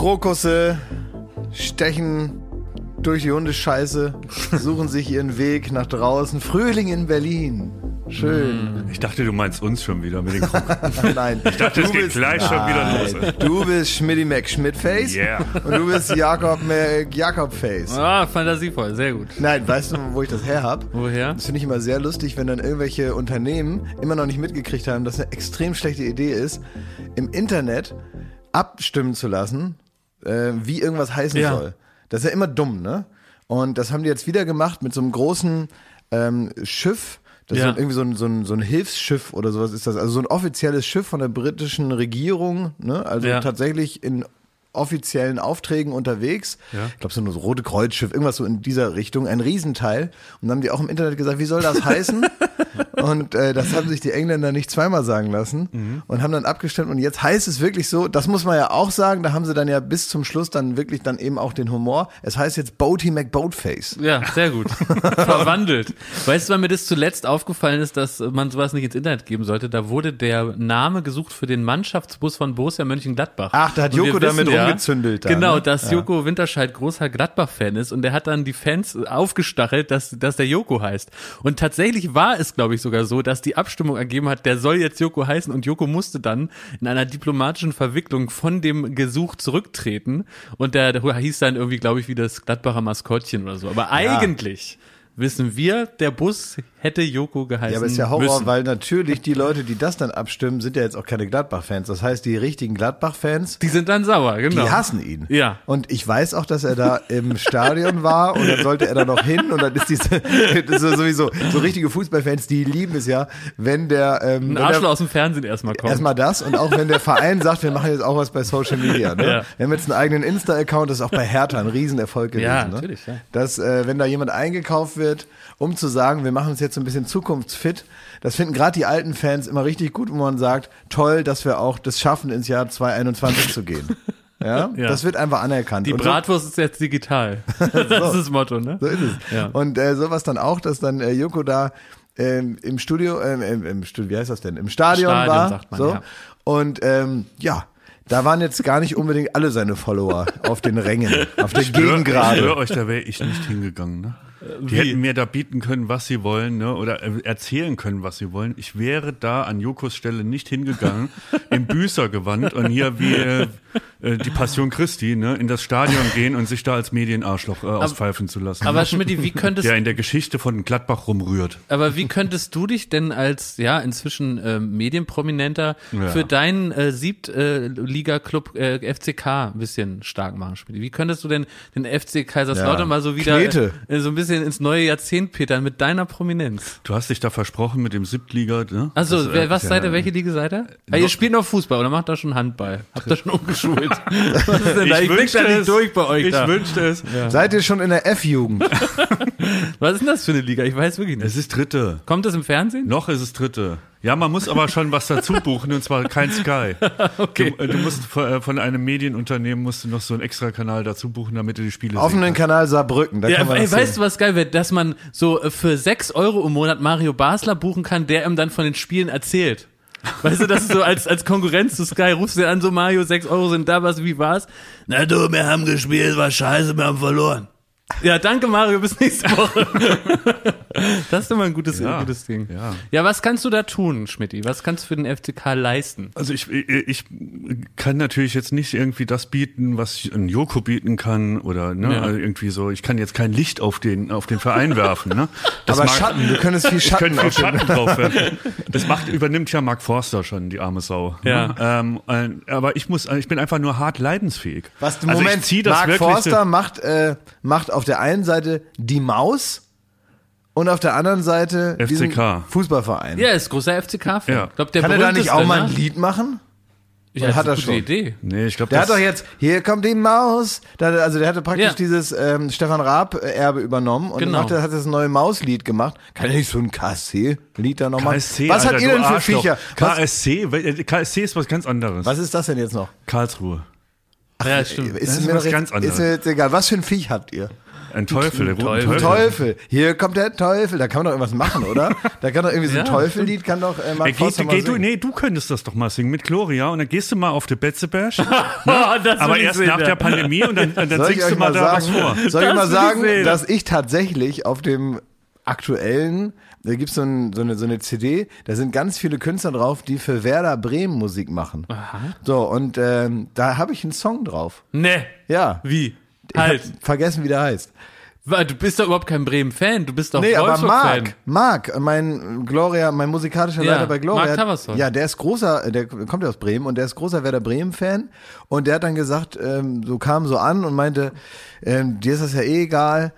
Krokusse stechen durch die Hundescheiße, suchen sich ihren Weg nach draußen. Frühling in Berlin. Schön. Ich dachte, du meinst uns schon wieder mit den Krokussen. Nein. Ich dachte, es Du geht bist- gleich schon wieder los. Nein. Du bist Schmidti Mac Schmidtface Yeah. und du bist Jakob Mac Jakob Face. Ah, fantasievoll, sehr gut. Nein, weißt du, wo ich das her hab? Woher? Das finde ich immer sehr lustig, wenn dann irgendwelche Unternehmen immer noch nicht mitgekriegt haben, dass eine extrem schlechte Idee ist, im Internet abstimmen zu lassen, äh, wie irgendwas heißen Ja. soll. Das ist ja immer dumm, ne? Und das haben die jetzt wieder gemacht mit so einem großen ähm, Schiff. Das Ja. ist irgendwie so ein, so, ein, so ein Hilfsschiff oder sowas ist das. Also so ein offizielles Schiff von der britischen Regierung, ne? Also Ja. tatsächlich in offiziellen Aufträgen unterwegs. Ja. Ich glaube, so ein Rote Kreuzschiff, irgendwas so in dieser Richtung, ein Riesenteil. Und dann haben die auch im Internet gesagt, wie soll das heißen? und äh, das haben sich die Engländer nicht zweimal sagen lassen Mhm. und haben dann abgestimmt. Und jetzt heißt es wirklich so, das muss man ja auch sagen, da haben sie dann ja bis zum Schluss dann wirklich dann eben auch den Humor. Es heißt jetzt Boaty McBoatface. Ja, sehr gut. Verwandelt. Weißt du, wann mir das zuletzt aufgefallen ist, dass man sowas nicht ins Internet geben sollte? Da wurde der Name gesucht für den Mannschaftsbus von Borussia Mönchengladbach. Ach, da hat Joko damit wissen rumgezündelt da, Genau, ne? dass Joko Winterscheid großer Gladbach-Fan ist und der hat dann die Fans aufgestachelt, dass, dass der Joko heißt. Und tatsächlich war es, glaube ich, sogar so, dass die Abstimmung ergeben hat, der soll jetzt Joko heißen und Joko musste dann in einer diplomatischen Verwicklung von dem Gesuch zurücktreten und der, der hieß dann irgendwie, glaube ich, wie das Gladbacher Maskottchen oder so. Aber eigentlich wissen wir, der Bus hätte Joko geheißen Ja, aber ist ja Horror, müssen. weil natürlich die Leute, die das dann abstimmen, sind ja jetzt auch keine Gladbach-Fans. Das heißt, die richtigen Gladbach-Fans, die sind dann sauer, genau. Die hassen ihn. Ja. Und ich weiß auch, dass er da im Stadion war und dann sollte er da noch hin und dann ist diese, das ist sowieso, so richtige Fußballfans, die lieben es ja, wenn der, ähm, Ein Arschloch aus dem Fernsehen erstmal kommt. Erstmal das und auch wenn der Verein sagt, wir machen jetzt auch was bei Social Media. Ne? Ja. Wir haben jetzt einen eigenen Insta-Account, das ist auch bei Hertha ein Riesenerfolg gewesen. Ja, ne? natürlich, ja. Dass, äh, wenn da jemand eingekauft wird, um zu sagen, wir machen uns jetzt so ein bisschen zukunftsfit, das finden gerade die alten Fans immer richtig gut, wo man sagt, toll, dass wir auch das schaffen, ins Jahr 2021 zu gehen. Ja? Ja. das wird einfach anerkannt. die Und so- Bratwurst ist jetzt digital. Das ist das Motto, ne? so ist es. Ja. Und äh, sowas dann auch, dass dann äh, Joko da ähm, im Studio, ähm, im, Studio, wie heißt das denn? Im Stadion, Stadion, war. sagt man, so. ja. Und ähm, ja, da waren jetzt gar nicht unbedingt alle seine Follower auf den Rängen, auf der Ich schwöre Gegengrade. euch, da wäre ich nicht hingegangen. Ne? Die Wie? hätten mir da bieten können, was sie wollen, ne? oder äh, erzählen können, was sie wollen. Ich wäre da an Jokos Stelle nicht hingegangen, im Büßergewand und hier wie äh, äh, die Passion Christi, ne? in das Stadion gehen und sich da als Medienarschloch äh, auspfeifen zu lassen. Aber Schmidt, wie könntest der in der Geschichte von Gladbach rumrührt. aber wie könntest du dich denn als ja inzwischen ähm, Medienprominenter Ja. für deinen äh, Siebt-Liga-Club äh, FCK ein bisschen stark machen, Schmidt? Wie könntest du denn den FC Kaiserslautern Ja. mal so wieder Knete. äh, so ein bisschen ins neue Jahrzehnt petern mit deiner Prominenz? Du hast dich da versprochen mit dem Siebtliga. Ne? Also, Das, wer, äh, was ja, seid ihr? Welche Liga seid ihr? Ah, ihr spielt noch Fußball oder macht da schon Handball? Habt ihr schon umgeschult? was ist denn da? Ich, blick wünschte es. durch bei euch Ich da. wünschte es. Seid ihr schon in der F-Jugend? Was ist denn das für eine Liga? Ich weiß wirklich nicht. Es ist dritte. Kommt das im Fernsehen? Noch ist es dritte. Ja, man muss aber schon was dazu buchen und zwar kein Sky. Okay. Du, du musst von, äh, von einem Medienunternehmen musst du noch so einen extra Kanal dazu buchen, damit du die Spiele sehen Offenen. Kanal Saarbrücken. Da Ja, kann man ey, das weißt sehen. du, was geil wird? Dass man so äh, für 6 Euro im Monat Mario Basler buchen kann, der ihm dann von den Spielen erzählt. Weißt du, das ist so als, als Konkurrenz zu Sky, rufst du an, so Mario, 6 Euro sind da, was, wie war's? Na du, wir haben gespielt, war scheiße, wir haben verloren. Ja, danke Mario, bis nächste Woche. das ist immer ein gutes, Ja, ein gutes Ding. ja. ja, was kannst du da tun, Schmidti? Was kannst du für den FCK leisten? Also ich, ich, ich kann natürlich jetzt nicht irgendwie das bieten, was ein Joko bieten kann oder ne, Ja. also irgendwie so. Ich kann jetzt kein Licht auf den auf den Verein werfen. Ne? Das Aber mag- Schatten, du könntest viel Ich Schatten könnte viel Schatten drauf werfen. Das macht, übernimmt ja Mark Forster schon, die arme Sau. Ja. Ne? Ähm, äh, aber ich muss, ich bin einfach nur hart leidensfähig. Was, Also Moment, ich zieh das Mark Forster macht, äh, macht auf der einen Seite die Maus und auf der anderen Seite FCK. Fußballverein. Ja, ist großer FCK-Fan. Ja. Ich glaub, Kann er da nicht auch mal ein ne? Lied machen? Ja, Oder hat er das ist eine schon? Idee. Nee, ich glaube, Der hat doch jetzt, hier kommt die Maus. Also der hatte praktisch Ja. dieses ähm, Stefan Raab-Erbe übernommen und Genau. hat das neue Mauslied gemacht. Kann er nicht so ein KSC-Lied da nochmal? KSC, Was Alter, habt ihr denn für. Viecher? KSC, äh, KSC ist was ganz anderes. was ist das denn jetzt noch? Karlsruhe. ja, stimmt. Ist Das ist mir was ganz anderes. Ist mir jetzt egal. Was für ein Viech habt ihr? Ein Teufel, der Teufel. Teufel. Teufel. Hier kommt der Teufel. Da kann man doch irgendwas machen, oder? Da kann doch irgendwie so ein Ja, Teufellied, kann doch äh, Mark Ey, geh, mal du, nee, du könntest das doch mal singen mit Gloria und dann gehst du mal auf die Betzeberg, Oh, das aber ich erst nach der Pandemie und dann, dann ich singst du mal mal da was sagen, vor. soll ich Das mal ich sagen, sehen. dass ich tatsächlich auf dem aktuellen, da gibt's so, ein, so, eine, so eine CD, da sind ganz viele Künstler drauf, die für Werder Bremen Musik machen. So, und ähm, da habe ich einen Song drauf. Nee. Ja. Wie? Halt. vergessen, wie der heißt. Wa- Du bist doch überhaupt kein Bremen-Fan. Du bist doch Nee, aber. Marc, Marc, mein Gloria, mein musikalischer Ja, Leiter bei Gloria. Marc Tavasson. Ja, der ist großer, der kommt ja aus Bremen und der ist großer Werder Bremen-Fan. Und der hat dann gesagt, ähm, so kam so an und meinte, ähm, dir ist das ja eh egal,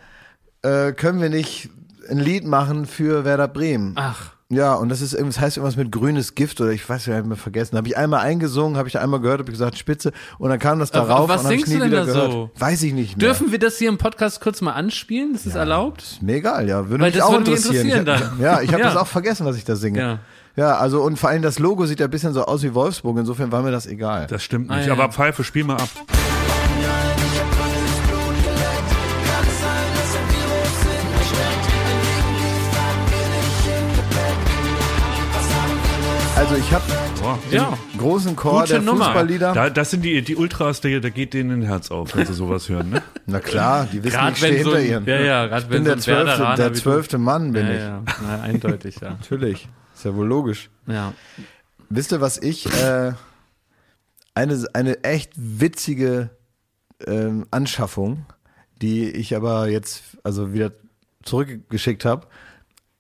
äh, können wir nicht ein Lied machen für Werder Bremen? Ach. Ja, und das ist irgendwas, heißt irgendwas mit grünes Gift oder ich weiß, ich habe mir vergessen. Habe ich einmal eingesungen, habe ich da einmal gehört, habe ich gesagt Spitze und dann kam das da Aber rauf was und ich singst nie du denn wieder da gehört. so? Weiß ich nicht mehr. Dürfen wir das hier im Podcast kurz mal anspielen? Ist das erlaubt? Ist mir egal, ja. Würde Weil mich das auch würde mich interessieren. interessieren ich, ja, ich habe Ja. das auch vergessen, was ich da singe. Ja. Ja, also und vor allem das Logo sieht ja ein bisschen so aus wie Wolfsburg, insofern war mir das egal. Das stimmt Ah, nicht, ja. aber Pfeife, spiel mal ab. Also ich habe. Ja. großen Chor Gute der Nummer. Fußballlieder. Da, das sind die, die Ultras, da, da geht denen ein Herz auf, wenn sie sowas hören. Ne? Na klar, die wissen, Gerade ich stehe so hinter ihren. ja, ja, gerade ich wenn bin so der ein zwölfte, der zwölfte Mann bin Ja, ich. ja, Na, eindeutig, ja. Natürlich, ist ja wohl logisch. ja. Wisst ihr, was ich äh, eine eine echt witzige ähm, Anschaffung, die ich aber jetzt also wieder zurückgeschickt habe,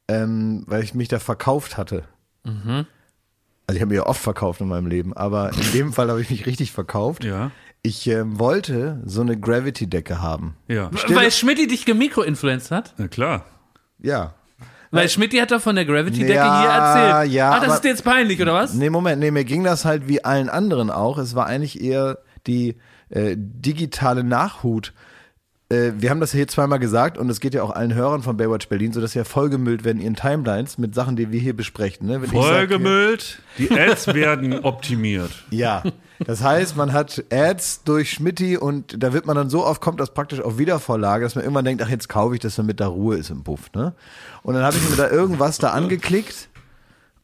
ähm, weil ich mich da verkauft hatte. Mhm. Also ich habe mich ja oft verkauft in meinem Leben, aber in dem Fall habe ich mich richtig verkauft. Ja, Ich ähm, wollte so eine Gravity-Decke haben. ja. Weil Schmidti dich gemikroinfluenced hat? Na klar. Ja. Weil Schmidti hat doch von der Gravity-Decke Ja, hier erzählt. ja, ah, das aber- ist dir jetzt peinlich, oder was? Nee, Moment, nee, mir ging das halt wie allen anderen auch. Es war eigentlich eher die äh, digitale Nachhut. Äh, wir haben das hier zweimal gesagt und es geht ja auch allen Hörern von Baywatch Berlin so, dass ja vollgemüllt werden in ihren Timelines mit Sachen, die wir hier besprechen. Ne? Wenn ich sag, Vollgemüllt, die Ads werden optimiert. Ja, das heißt, man hat Ads durch Schmitti und da wird man dann so oft kommt das praktisch auf Wiedervorlage, dass man irgendwann denkt, ach jetzt kaufe ich das, damit da Ruhe ist im Puff. Ne? Und dann habe ich mir da irgendwas da angeklickt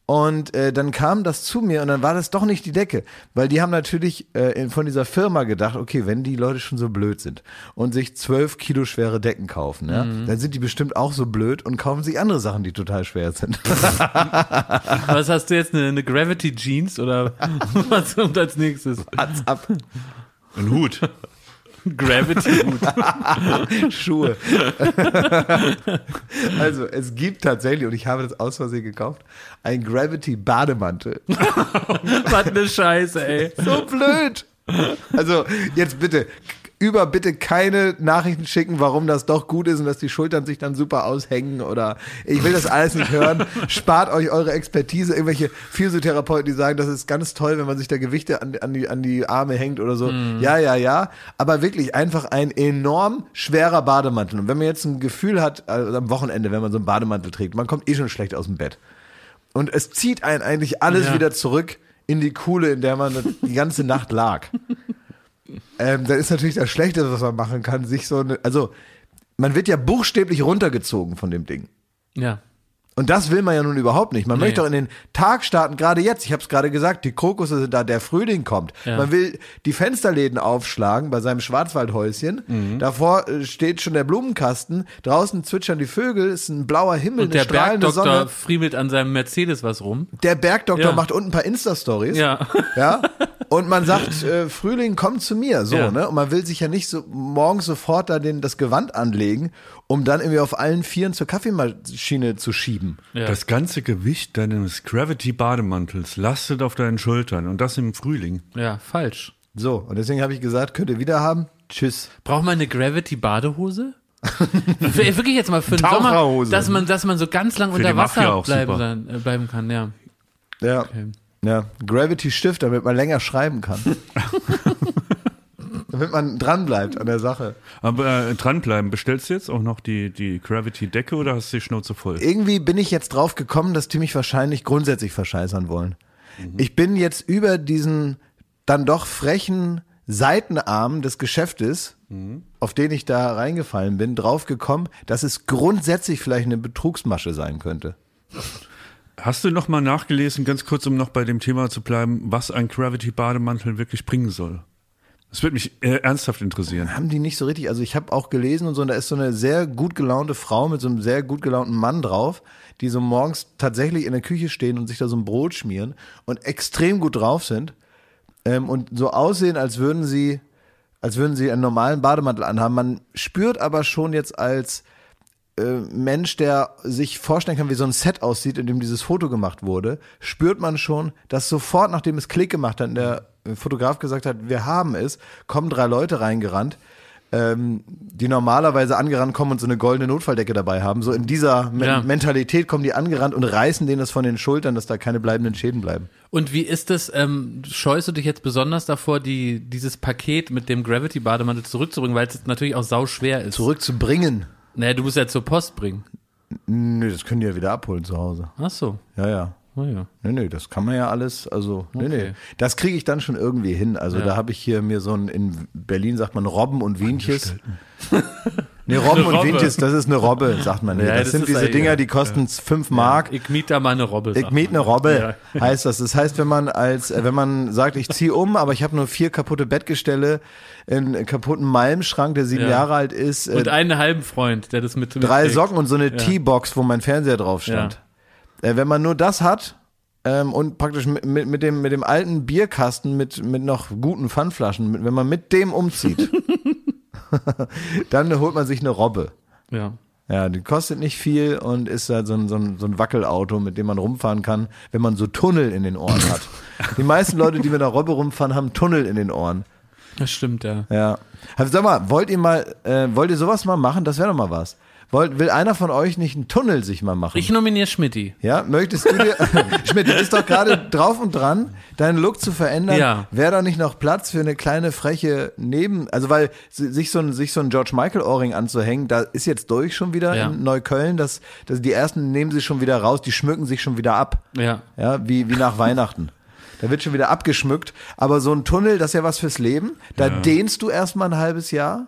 und äh, dann kam das zu mir und dann war das doch nicht die Decke, weil die haben natürlich äh, von dieser Firma gedacht, okay, wenn die Leute schon so blöd sind und sich zwölf Kilo schwere Decken kaufen, ja, dann sind die bestimmt auch so blöd und kaufen sich andere Sachen, die total schwer sind. Was hast du jetzt, eine, eine Gravity Jeans oder was kommt als nächstes? Hat's ab. Ein Hut. Gravity Hut. Schuhe. also, es gibt tatsächlich, und ich habe das aus Versehen gekauft, ein Gravity Bademantel. Was eine Scheiße, ey. So blöd. Also, jetzt bitte, über bitte keine Nachrichten schicken, warum das doch gut ist und dass die Schultern sich dann super aushängen oder ich will das alles nicht hören. Spart euch eure Expertise, irgendwelche Physiotherapeuten, die sagen, das ist ganz toll, wenn man sich da Gewichte an, an, die, an die Arme hängt oder so. Ja, ja, ja. Aber wirklich einfach ein enorm schwerer Bademantel. Und wenn man jetzt ein Gefühl hat, also am Wochenende, wenn man so einen Bademantel trägt, man kommt eh schon schlecht aus dem Bett. Und es zieht einen eigentlich alles Ja. wieder zurück in die Kuhle, in der man die ganze Nacht lag. ähm, dann ist natürlich das Schlechte, was man machen kann, sich so eine, also man wird ja buchstäblich runtergezogen von dem Ding. Ja. Und das will man ja nun überhaupt nicht. Man Nee. möchte doch in den Tag starten, gerade jetzt. Ich habe es gerade gesagt, die Krokusse sind da, der Frühling kommt. Ja. Man will die Fensterläden aufschlagen bei seinem Schwarzwaldhäuschen. Mhm. Davor äh, steht schon der Blumenkasten. Draußen zwitschern die Vögel, es ist ein blauer Himmel, Und der Bergdoktor Sonne. friemelt an seinem Mercedes was rum. Der Bergdoktor Ja. macht unten ein paar Insta-Stories. Ja. Ja. Und man sagt, äh, Frühling kommt zu mir, so, Ja. ne? Und man will sich ja nicht so morgens sofort da den, das Gewand anlegen, um dann irgendwie auf allen Vieren zur Kaffeemaschine zu schieben. Ja. Das ganze Gewicht deines Gravity-Bademantels lastet auf deinen Schultern und das im Frühling. ja, falsch. So, und deswegen habe ich gesagt, könnt ihr wieder haben. Tschüss. Braucht man eine Gravity-Badehose? Für- Wirklich jetzt mal für den Sommer, dass man, dass man so ganz lang unter die Mafia Wasser bleiben, sein, äh, bleiben kann, ja. Ja. Ja. Gravity Stift, damit man länger schreiben kann. damit man dran bleibt an der Sache. Aber äh, dranbleiben, bestellst du jetzt auch noch die, die Gravity-Decke oder hast du die Schnauze voll? Irgendwie bin ich jetzt drauf gekommen, dass die mich wahrscheinlich grundsätzlich verscheißern wollen. Ich bin jetzt über diesen dann doch frechen Seitenarm des Geschäftes, auf den ich da reingefallen bin, draufgekommen, dass es grundsätzlich vielleicht eine Betrugsmasche sein könnte. Hast du noch mal nachgelesen, ganz kurz, um noch bei dem Thema zu bleiben, was ein Gravity-Bademantel wirklich bringen soll? Das würde mich äh, ernsthaft interessieren. Haben die nicht so richtig, also ich habe auch gelesen und so, und da ist so eine sehr gut gelaunte Frau mit so einem sehr gut gelaunten Mann drauf, die so morgens tatsächlich in der Küche stehen und sich da so ein Brot schmieren und extrem gut drauf sind ähm, und so aussehen, als würden sie, als würden sie einen normalen Bademantel anhaben. Man spürt aber schon jetzt als Mensch, der sich vorstellen kann, wie so ein Set aussieht, in dem dieses Foto gemacht wurde, spürt man schon, dass sofort, nachdem es Klick gemacht hat, und der Fotograf gesagt hat, wir haben es, kommen drei Leute reingerannt, ähm, die normalerweise angerannt kommen und so eine goldene Notfalldecke dabei haben. So in dieser Men Ja. Mentalität kommen die angerannt und reißen denen das von den Schultern, dass da keine bleibenden Schäden bleiben. Und wie ist es, ähm, scheust du dich jetzt besonders davor, die, dieses Paket mit dem Gravity-Bademantel zurückzubringen, weil es natürlich auch sau schwer ist? Zurückzubringen. Naja, du musst ja zur Post bringen. Nö, das können die ja wieder abholen zu Hause. Ach so. Ja, ja. Oh ja. Nee, nee, das kann man ja alles, also, nee, Okay. nee. Das kriege ich dann schon irgendwie hin. Also Ja. da habe ich hier mir so ein, in Berlin sagt man Robben und Wienches. Nee, Robben Eine und Robbe. Wienches, das ist eine Robbe, sagt man hier. Ja, das, das sind diese ja- Dinger, die kosten fünf Mark. Ich miete da mal eine Robbe. Ich miete eine. Robbe, heißt das. Das heißt, wenn man als, äh, wenn man sagt, ich ziehe um, aber ich habe nur vier kaputte Bettgestelle, einen kaputten Malmschrank, der sieben Ja. Jahre alt ist, äh, Und einen halben Freund, der das mit drei. Socken und so eine Teebox, wo mein Fernseher drauf stand. Äh, wenn man nur das hat ähm, und praktisch mit, mit, mit, dem, mit dem alten Bierkasten mit, mit noch guten Pfandflaschen, mit, wenn man mit dem umzieht, dann holt man sich eine Robbe. Ja. Ja, die kostet nicht viel und ist halt so ein, so, ein, so ein Wackelauto, mit dem man rumfahren kann, wenn man so Tunnel in den Ohren hat. Die meisten Leute, die mit einer Robbe rumfahren, haben Tunnel in den Ohren. Das stimmt, ja. Ja. Also Sag mal, wollt ihr mal, äh, wollt ihr sowas mal machen? Das wäre doch mal was. Wollt, will einer von euch nicht einen Tunnel sich mal machen? Ich nominiere Schmidti. ja, möchtest du dir, Schmidt, du bist doch gerade drauf und dran, deinen Look zu verändern. Ja. Wäre da nicht noch Platz für eine kleine freche Neben, also weil si- sich so ein, sich so ein George Michael Ohrring anzuhängen, da ist jetzt durch schon wieder Ja. in Neukölln, das, das, die ersten nehmen sie schon wieder raus, die schmücken sich schon wieder ab. Ja. Ja, wie, wie nach Weihnachten. Da wird schon wieder abgeschmückt. Aber so ein Tunnel, das ist ja was fürs Leben. Da dehnst du erstmal ein halbes Jahr.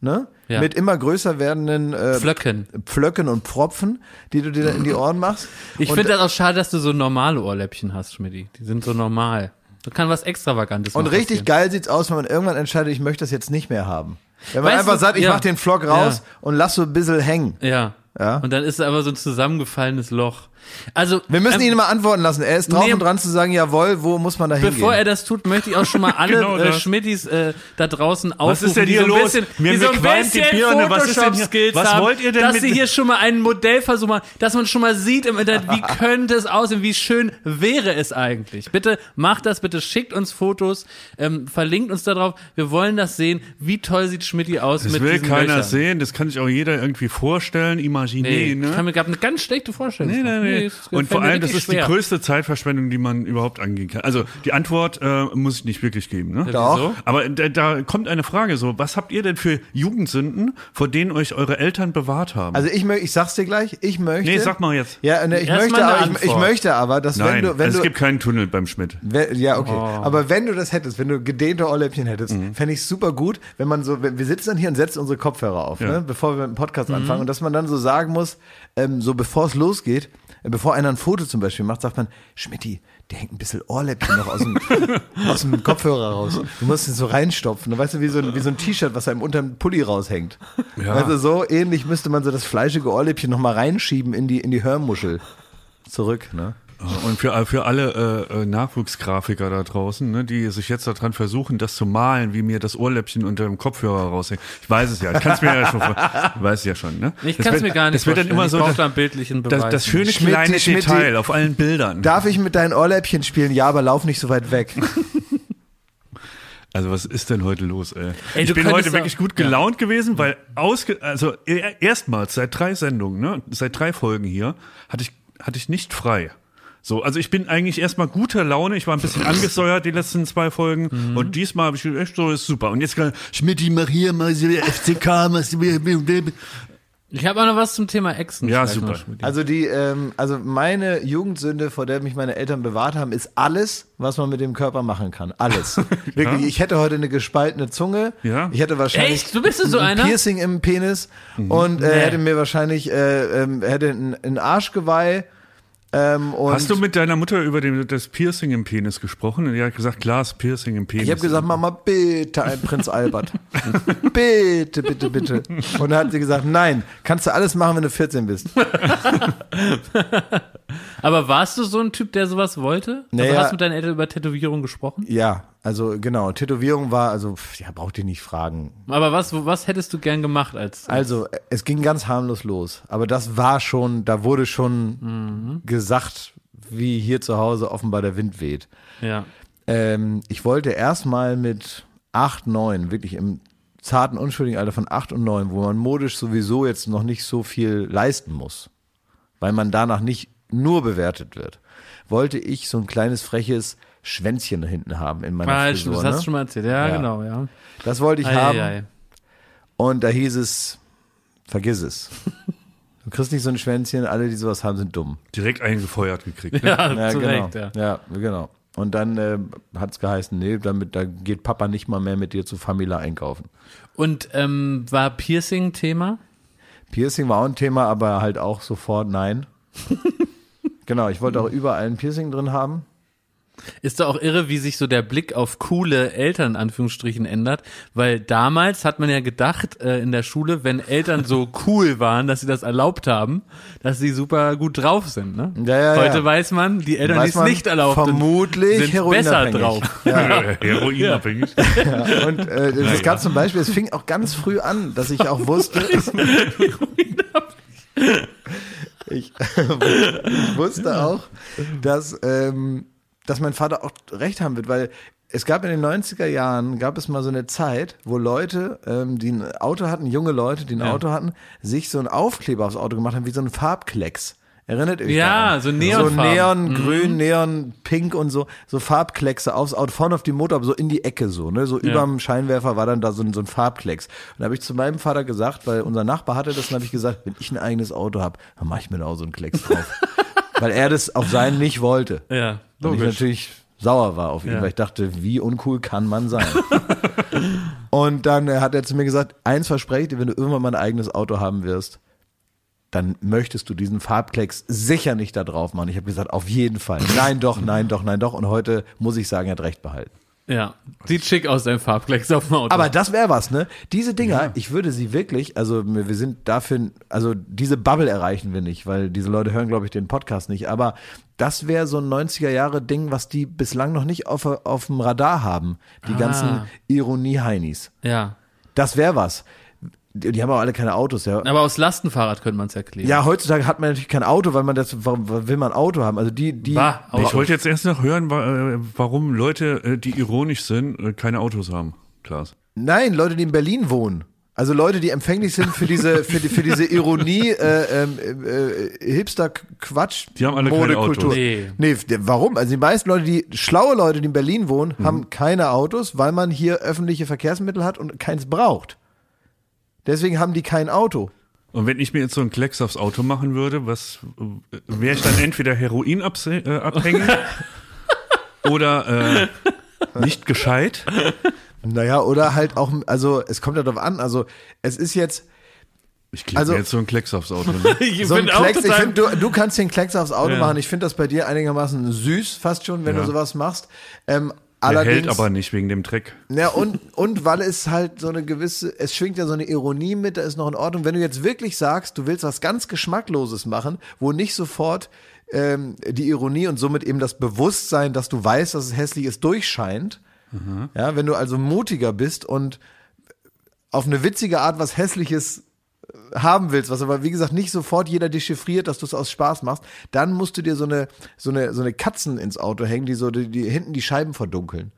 Ne? Ja. Mit immer größer werdenden äh, Pflöcken. Pflöcken und Pfropfen, die du dir da in die Ohren machst. Ich finde das auch schade, dass du so normale Ohrläppchen hast, Schmidti. Die sind so normal. Da kann was Extravagantes Und richtig passieren. geil sieht's aus, wenn man irgendwann entscheidet, ich möchte das jetzt nicht mehr haben. Wenn man Weißt einfach du, sagt, ich ja. mach den Vlog raus und lass so ein bisschen hängen. Ja. Ja. Und dann ist es aber so ein zusammengefallenes Loch. Also, Wir müssen ähm, ihn mal antworten lassen. Er ist drauf nee, und dran zu sagen, jawohl, wo muss man da hingehen? Bevor er das tut, möchte ich auch schon mal alle Genau äh, das. Schmidtis äh, da draußen aufrufen, ist denn die hier so ein los? bisschen, Mir- die so ein die bisschen. Was Photoshop-Skills was haben, wollt ihr denn dass mit- sie hier schon mal einen Modellversuch machen, dass man schon mal sieht im Internet, wie könnte es aussehen, wie schön wäre es eigentlich. Bitte macht das, bitte schickt uns Fotos, ähm, verlinkt uns darauf. Wir wollen das sehen, wie toll sieht Schmidti aus Das mit will keiner Löchern. sehen, das kann sich auch jeder irgendwie vorstellen, Nee, imaginieren. ich kann ne? mir gerade eine ganz schlechte Vorstellung Nee, nee, nee. Das Und vor allem, das ist die schwer. größte Zeitverschwendung, die man überhaupt angehen kann. Also die Antwort äh, muss ich nicht wirklich geben. Ne? Doch. Aber da, da kommt eine Frage so, was habt ihr denn für Jugendsünden, vor denen euch eure Eltern bewahrt haben? Also ich möchte, ich sag's dir gleich, ich möchte. nee, sag mal jetzt. Ja, ne, ich Erst möchte, aber, ich, ich möchte aber, dass Nein, wenn du, wenn also du, es gibt keinen Tunnel beim Schmidt. Wenn, ja, okay. Oh. Aber wenn du das hättest, wenn du gedehnte Ohrläppchen hättest, Mhm. fände ich super gut, wenn man so, wenn, wir sitzen dann hier und setzen unsere Kopfhörer auf, Ja. Mhm. ne, bevor wir mit dem Podcast anfangen und dass man dann so sagen muss, ähm, so bevor es losgeht, bevor einer ein Foto zum Beispiel macht, sagt man, Schmidti, der hängt ein bisschen Ohrläppchen noch aus dem, aus dem Kopfhörer raus. Du musst ihn so reinstopfen. Weißt du, wie so ein, wie so ein T-Shirt, was einem unter dem Pulli raushängt. Ja. Also so ähnlich müsste man so das fleischige Ohrläppchen noch mal reinschieben in die, in die Hörmuschel. Zurück, ne? Und für, für alle äh, äh, Nachwuchsgrafiker da draußen, ne, die sich jetzt daran versuchen, das zu malen, wie mir das Ohrläppchen unter dem Kopfhörer raushängt. Ich weiß es ja, ich kann es mir ja schon ich weiß es ja schon, ne? Ich kann es mir gar nicht Das wird dann immer so das, das, das schöne Schmidt, kleine Schmidt, Detail auf allen Bildern. Darf ich mit deinen Ohrläppchen spielen? Ja, aber lauf nicht so weit weg. Also was ist denn heute los, ey? Ey, ich bin heute wirklich gut gelaunt gewesen, weil ausge also e- erstmals seit drei Sendungen, ne, seit drei Folgen hier, hatte ich hatte ich nicht frei. So, also ich bin eigentlich erstmal guter Laune. Ich war ein bisschen angesäuert die letzten zwei Folgen Mhm. und diesmal habe ich gedacht, echt so ist super. Und jetzt kann Schmidti mach hier mal FCK, mach so- Ich habe auch noch was zum Thema Echsen. Ja, super. noch, Schmidt. Also die, ähm, also meine Jugendsünde, vor der mich meine Eltern bewahrt haben, ist alles, was man mit dem Körper machen kann. Alles. Wirklich. Ich hätte heute eine gespaltene Zunge. Ja. Ich hätte wahrscheinlich Echt? Du bist so ein einer? Piercing im Penis und äh, Nee. hätte mir wahrscheinlich äh, ähm, hätte ein, ein Arschgeweih. Ähm, und Hast du mit deiner Mutter über den, das Piercing im Penis gesprochen? Und die hat gesagt, klar, das Piercing im Penis. ich habe gesagt, Mama, bitte ein Prinz Albert. bitte, bitte, bitte. Und dann hat sie gesagt, nein, kannst du alles machen, wenn du 14 bist. Aber warst du so ein Typ, der sowas wollte? Also Naja. hast du mit deinen Eltern über Tätowierung gesprochen? Ja, also genau, Tätowierung war, also, ja, braucht ihr nicht fragen. Aber was, was hättest du gern gemacht als. Also, es ging ganz harmlos los. Aber das war schon, da wurde schon gesagt, wie hier zu Hause offenbar der Wind weht. ja. Ähm, ich wollte erstmal mit acht, neun, wirklich im zarten, unschuldigen Alter von acht und neun, wo man modisch sowieso jetzt noch nicht so viel leisten muss, weil man danach nicht nur bewertet wird, wollte ich so ein kleines freches Schwänzchen hinten haben in meiner Ah, Frisur. das hast ne? du schon mal erzählt. Ja, Ja. genau, ja. Das wollte ich Ei, haben. ei, ei. Und da hieß es, vergiss es. Du kriegst nicht so ein Schwänzchen, alle, die sowas haben, sind dumm. direkt eingefeuert gekriegt. Ja, Ja, zu genau. Recht, ja. ja, genau. Und dann äh, hat es geheißen, nee, damit, da geht Papa nicht mal mehr mit dir zu Famila einkaufen. Und ähm, war Piercing Thema? Piercing war auch ein Thema, aber halt auch sofort nein. genau, ich wollte auch überall ein Piercing drin haben. Ist doch auch irre, wie sich so der Blick auf coole Eltern in Anführungsstrichen ändert, weil damals hat man ja gedacht äh, in der Schule, wenn Eltern so cool waren, dass sie das erlaubt haben, dass sie super gut drauf sind. Ne? Ja, ja, Heute ja. weiß man, die Eltern, die es nicht erlaubt sind, vermutlich sind besser heroinabhängig. drauf. Heroinabhängig. Ja, und äh, es gab zum Beispiel, es fing auch ganz früh an, dass ich auch wusste, ich, ich wusste auch, dass, ähm, dass mein Vater auch recht haben wird, weil es gab in den 90er Jahren, gab es mal so eine Zeit, wo Leute, ähm, die ein Auto hatten, junge Leute, die ein Ja. Auto hatten, sich so einen Aufkleber aufs Auto gemacht haben, wie so ein Farbklecks. Erinnert ihr euch Ja, daran? so So Neonfarben. Neon, grün, Neon, pink und so, so Farbkleckse aufs Auto, vorne auf die Motor, aber so in die Ecke so, ne, so Ja. überm Scheinwerfer war dann da so ein, so ein Farbklecks. Und da habe ich zu meinem Vater gesagt, weil unser Nachbar hatte das, dann habe ich gesagt, wenn ich ein eigenes Auto habe, dann mache ich mir da auch so einen Klecks drauf. weil er das auf seinen nicht wollte. Ja, Und ich logisch. natürlich sauer war auf ihn, Ja. weil ich dachte, wie uncool kann man sein? und dann äh, hat er zu mir gesagt, eins verspreche ich dir, wenn du irgendwann mal ein eigenes Auto haben wirst, dann möchtest du diesen Farbklecks sicher nicht da drauf machen. Ich habe gesagt, auf jeden Fall. Nein, doch, nein, doch, nein, doch. Und heute muss ich sagen, er hat recht behalten. Ja, sieht schick aus, dein Farbklecks auf dem Auto. Aber das wäre was, ne? Diese Dinger, ich würde sie wirklich, also wir sind dafür, also diese Bubble erreichen wir nicht, weil diese Leute hören, glaube ich, den Podcast nicht. Aber das wäre so ein 90er-Jahre-Ding, was die bislang noch nicht auf, auf dem Radar haben. Die Ah. ganzen Ironie-Heinis. ja, Das wäre was. Die, die haben auch alle keine Autos, ja. aber aus Lastenfahrrad könnte man es erklären. Ja, heutzutage hat man natürlich kein Auto, weil man das, warum will man ein Auto haben? Also die, die. Bah, Ich wollte jetzt erst noch hören, äh, warum Leute, äh, die ironisch sind, äh, keine Autos haben. Klaas. Nein, Leute, die in Berlin wohnen. Also Leute, die empfänglich sind für diese, für, die, für diese Ironie, äh, ähm, äh, Hipster-Quatsch. Die haben alle keine Modekultur. Autos. Nee. Nee, warum? Also die meisten Leute, die, schlaue Leute, die in Berlin wohnen, Mhm. haben keine Autos, weil man hier öffentliche Verkehrsmittel hat und keins braucht. Deswegen haben die kein Auto. Und wenn ich mir jetzt so einen Klecks aufs Auto machen würde, was wäre ich dann entweder heroinabhängig äh, abhängig oder äh, nicht gescheit? Naja, oder halt auch, also es kommt ja darauf an, also es ist jetzt, Ich klebe Also- jetzt so einen Klecks aufs Auto. Ne? ich so ein bin auch Klecks, ich finde, du, du kannst den Klecks aufs Auto Ja. machen. Ich finde das bei dir einigermaßen süß, fast schon, wenn Ja. du sowas machst. Ähm, allerdings, hält aber nicht wegen dem Dreck. Ja, und, und weil es halt so eine gewisse, es schwingt ja so eine Ironie mit, da ist noch in Ordnung. Wenn du jetzt wirklich sagst, du willst was ganz Geschmackloses machen, wo nicht sofort ähm, die Ironie und somit eben das Bewusstsein, dass du weißt, dass es hässlich ist, durchscheint. Ja, wenn du also mutiger bist und auf eine witzige Art was Hässliches haben willst, was aber wie gesagt nicht sofort jeder dechiffriert, dass du es aus Spaß machst, dann musst du dir so eine so eine so eine Katzen ins Auto hängen, die so die, die hinten die Scheiben verdunkeln.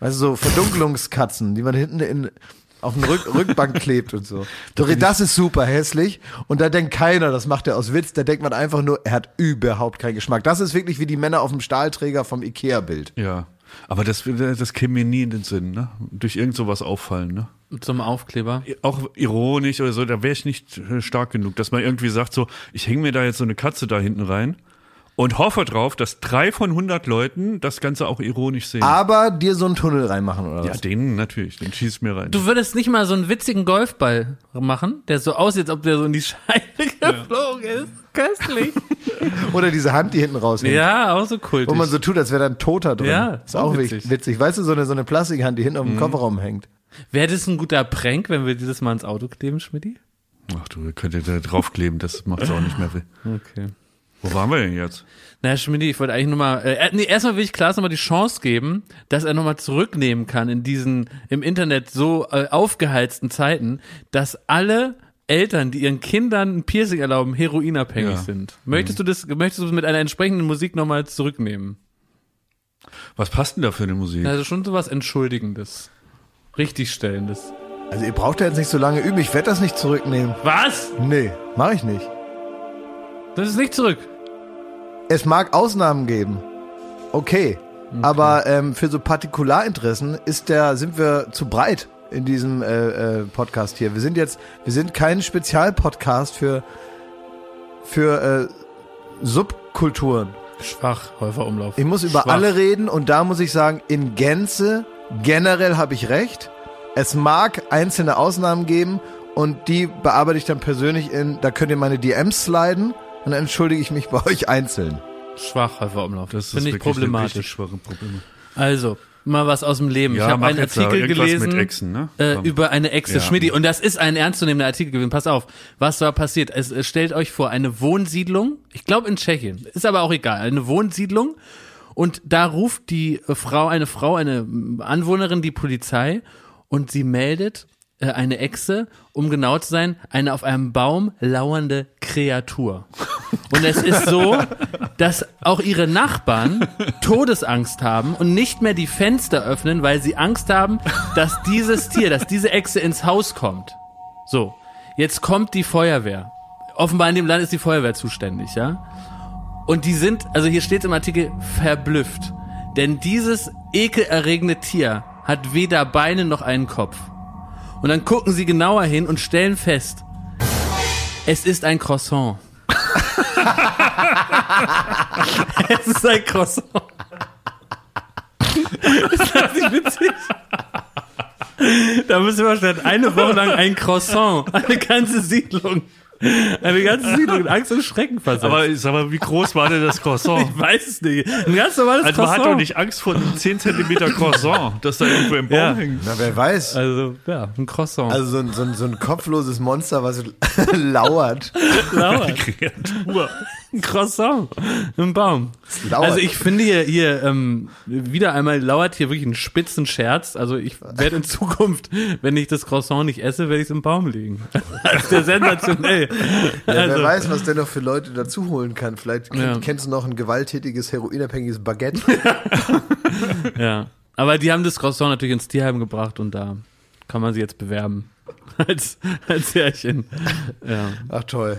Weißt du, so Verdunkelungskatzen, die man hinten in auf den Rück, Rückbank klebt und so. Doch, das ist super hässlich. Und da denkt keiner, das macht er aus Witz. Da denkt man einfach nur, er hat überhaupt keinen Geschmack. Das ist wirklich wie die Männer auf dem Stahlträger vom Ikea-Bild. Ja. Aber das, das käme mir nie in den Sinn, ne? Durch irgend sowas auffallen, ne? Zum Aufkleber. Auch ironisch oder so, da wäre ich nicht äh, stark genug, dass man irgendwie sagt so, ich hänge mir da jetzt so eine Katze da hinten rein und hoffe drauf, dass drei von 100 Leuten das Ganze auch ironisch sehen. Aber dir so einen Tunnel reinmachen oder ja, was? den natürlich, den schieß mir rein. Du würdest nicht mal so einen witzigen Golfball machen, der so aussieht, als ob der so in die Scheibe geflogen ist. Köstlich. Oder diese Hand, die hinten raushängt. Ja, auch so kultig. Wo man so tut, als wäre da ein Toter drin. Ja, ist auch witzig. witzig. Weißt du, so eine, so eine Plastikhand, die hinten auf dem Kofferraum hängt. Wäre das ein guter Prank, wenn wir dieses Mal ins Auto kleben, Schmidti? Ach du, könnt ihr da draufkleben, das macht's auch nicht mehr weh. Okay. Wo waren wir denn jetzt? Naja, Schmidti, ich wollte eigentlich nur mal, äh, nee, erstmal will ich Klaas nochmal die Chance geben, dass er nochmal zurücknehmen kann in diesen im Internet so äh, aufgeheizten Zeiten, dass alle Eltern, die ihren Kindern ein Piercing erlauben, heroinabhängig Ja. sind. Möchtest du das, möchtest du das mit einer entsprechenden Musik nochmal zurücknehmen? Was passt denn da für eine Musik? Also schon sowas Entschuldigendes. Richtigstellendes. Also ihr braucht ja jetzt nicht so lange üben. Ich werde das nicht zurücknehmen. Was? Nee, mache ich nicht. Das ist nicht zurück. Es mag Ausnahmen geben. Okay. Aber ähm, für so Partikularinteressen ist der, sind wir zu breit in diesem äh, äh, Podcast hier. Wir sind jetzt, wir sind kein Spezialpodcast für, für äh, Subkulturen. Schwach, Häuferumlauf. Ich muss über Schwach. alle reden und da muss ich sagen, in Gänze, generell habe ich recht. Es mag einzelne Ausnahmen geben und die bearbeite ich dann persönlich in, da könnt ihr meine DMs sliden und dann entschuldige ich mich bei euch einzeln. Schwach, Häuferumlauf. Das ist Finde ich problematisch. schwache Probleme. Also, mal was aus dem Leben. Ja, ich habe einen Artikel gelesen mit Echsen, ne? äh, über eine Echse Ja. Schmidti. Und das ist ein ernstzunehmender Artikel gewesen. Pass auf, was da passiert. Es, es stellt euch vor, eine Wohnsiedlung, ich glaube in Tschechien, ist aber auch egal, eine Wohnsiedlung. Und da ruft die Frau, eine Frau, eine Anwohnerin die Polizei und sie meldet äh, eine Echse, um genau zu sein, eine auf einem Baum lauernde Kreatur. Und es ist so, dass auch ihre Nachbarn Todesangst haben und nicht mehr die Fenster öffnen, weil sie Angst haben, dass dieses Tier, dass diese Echse ins Haus kommt. So, jetzt kommt die Feuerwehr. Offenbar in dem Land ist die Feuerwehr zuständig, ja? Und die sind, also hier steht im Artikel, verblüfft. Denn dieses ekelerregende Tier hat weder Beine noch einen Kopf. Und dann gucken sie genauer hin und stellen fest, es ist ein Croissant. es ist ein Croissant. ist das nicht witzig? Da müssen wir statt eine Woche lang ein Croissant, eine ganze Siedlung, eine ganze Siedlung in Angst und Schrecken versetzt. Aber sag mal, wie groß war denn das Croissant? ich weiß es nicht. Ein ganz normales Also man Croissant. hat doch nicht Angst vor einem 10 Zentimeter Croissant, das da irgendwo im Baum Ja. hängt. Na, wer weiß. Also, ja, ein Croissant. Also so ein, so ein, so ein kopfloses Monster, was lauert. lauert. Kreatur. Ein Croissant im Baum. Also ich finde hier, hier ähm, wieder einmal lauert hier wirklich ein spitzen Scherz. Also ich werde in Zukunft, wenn ich das Croissant nicht esse, werde ich es im Baum legen. Das ist ja sensationell. Ja, also, wer weiß, was der noch für Leute dazu holen kann. Vielleicht kenn- Ja. kennst du noch ein gewalttätiges, heroinabhängiges Baguette. Ja. Aber die haben das Croissant natürlich ins Tierheim gebracht und da kann man sie jetzt bewerben. Als, als Härchen. Ja. Ach toll.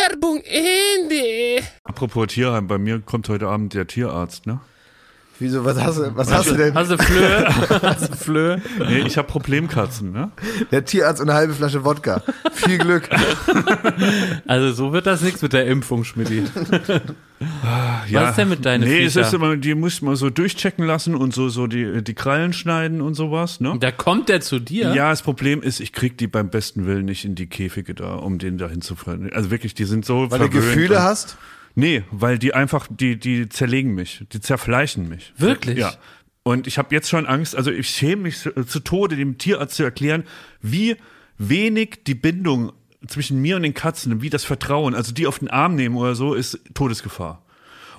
Werbung Ende. Apropos Tierheim, bei mir kommt heute Abend der Tierarzt, ne? Wieso, was hast du, was hast du denn? Hast du Flöhe? Hast du Flöhe? Nee, ich habe Problemkatzen, ne? Der Tierarzt und eine halbe Flasche Wodka. Viel Glück. Also so wird das nichts mit der Impfung, Schmidti. Ja. ist denn mit deinen Nee, es ist immer, die muss man so durchchecken lassen und so, so die, die Krallen schneiden und sowas, ne? Da kommt der zu dir. Ja, das Problem ist, ich krieg die beim besten Willen nicht in die Käfige da, um den da hinzufallen. Also wirklich, die sind so Weil du Gefühle hast? Nee, weil die einfach, die, die zerlegen mich, die zerfleischen mich. Wirklich? Ja. Und ich habe jetzt schon Angst, also ich schäme mich zu, Tode, dem Tierarzt zu erklären, wie wenig die Bindung zwischen mir und den Katzen, wie das Vertrauen, also die auf den Arm nehmen oder so, ist Todesgefahr.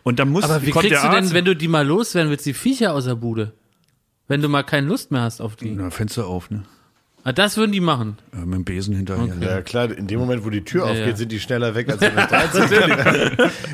Und dann muss Aber wie kommt kriegst du denn, wenn du die mal loswerden willst, die Viecher aus der Bude? Wenn du mal keine Lust mehr hast auf die. Na, Fenster auf, ne? Ah, das würden die machen. Ja, mit dem Besen hinterher. Ja, klar, in dem Moment, wo die Tür Ja, ja. sind die schneller weg, als wenn wir 13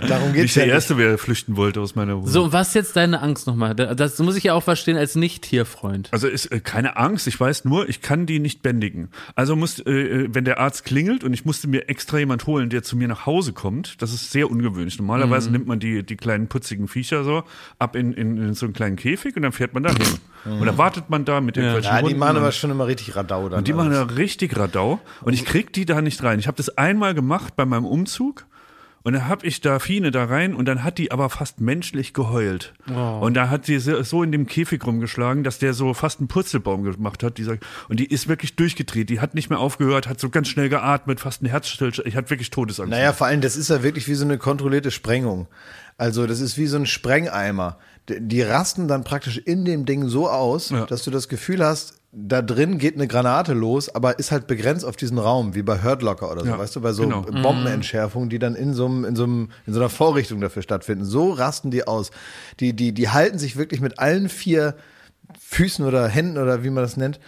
Darum geht's Nicht der ja Erste, wer flüchten wollte aus meiner Wohnung. So, was ist jetzt deine Angst nochmal? Da- Das muss ich ja auch verstehen als Nicht-Tierfreund. Also ist äh, keine Angst, ich weiß nur, ich kann die nicht bändigen. Also muss, äh, äh, wenn der Arzt klingelt und ich musste mir extra jemand holen, der zu mir nach Hause kommt, das ist sehr ungewöhnlich. Normalerweise nimmt man die, die kleinen putzigen Viecher so ab in, in, in so einen kleinen Käfig und dann fährt man da hin. Und dann wartet man da mit irgendwelchen Ja, die Hunden machen aber schon immer richtig Radau dann. und die machen alles. da richtig Radau und ich krieg die da nicht rein. Ich habe das einmal gemacht bei meinem Umzug und dann hab ich da Fine da rein und dann hat die aber fast menschlich geheult. Und da hat sie so in dem Käfig rumgeschlagen, dass der so fast einen Purzelbaum gemacht hat. Dieser, und die ist wirklich durchgedreht. Die hat nicht mehr aufgehört, hat so ganz schnell geatmet, fast ein Herzstillstand. Ich hatte wirklich Todesangst. Naja, vor allem, das ist ja wirklich wie so eine kontrollierte Sprengung. Also, das ist wie so ein Sprengeimer. Die, die rasten dann praktisch in dem Ding so aus, Ja. dass du das Gefühl hast, da drin geht eine Granate los, aber ist halt begrenzt auf diesen Raum, wie bei Hurt Locker oder so, Ja, weißt du, bei so genau. Bombenentschärfungen, die dann in so einem, in so einem, in so einer Vorrichtung dafür stattfinden. So rasten die aus. Die, die, die halten sich wirklich mit allen vier Füßen oder Händen oder wie man das nennt,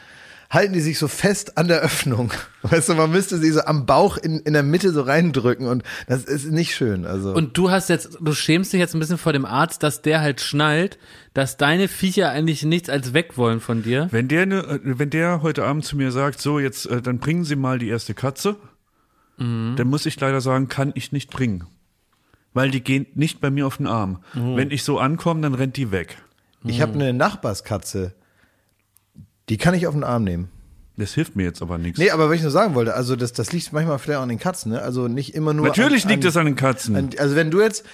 halten die sich so fest an der Öffnung. Weißt du, man müsste sie so am Bauch in, in der Mitte so reindrücken und das ist nicht schön. Also Und du hast jetzt, du schämst dich jetzt ein bisschen vor dem Arzt, dass der halt schnallt, dass deine Viecher eigentlich nichts als weg wollen von dir. Wenn der, ne, äh, wenn der heute Abend zu mir sagt, so jetzt, äh, dann bringen Sie mal die erste Katze, dann muss ich leider sagen, kann ich nicht bringen. Weil die gehen nicht bei mir auf den Arm. Wenn ich so ankomme, dann rennt die weg. ich habe eine Nachbarskatze, die kann ich auf den Arm nehmen. Das hilft mir jetzt aber nichts. Nee, aber was ich nur sagen wollte, also das, das liegt manchmal vielleicht auch an den Katzen, ne? Also nicht immer nur. Natürlich an, liegt es an den Katzen. An, also wenn du jetzt,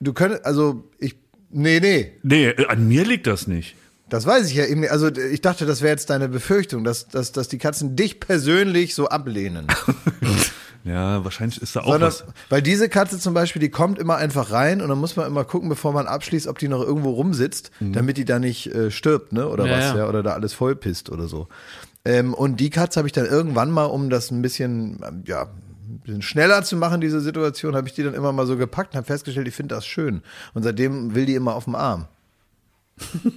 du könntest, also ich, nee, nee, nee, äh, an mir liegt das nicht. das weiß ich ja eben nicht. Also ich dachte, das wäre jetzt deine Befürchtung, dass, dass, dass die Katzen dich persönlich so ablehnen. Ja, wahrscheinlich ist da auch Sondern, was. weil diese Katze zum Beispiel, die kommt immer einfach rein und dann muss man immer gucken, bevor man abschließt, ob die noch irgendwo rumsitzt, damit die da nicht äh, stirbt, ne? Oder Ja, was, ja. ja. oder da alles vollpisst oder so. Ähm, und die Katze habe ich dann irgendwann mal, um das ein bisschen, ähm, ja, ein bisschen schneller zu machen, diese Situation, habe ich die dann immer mal so gepackt und habe festgestellt, ich finde das schön. Und seitdem will die immer auf dem Arm.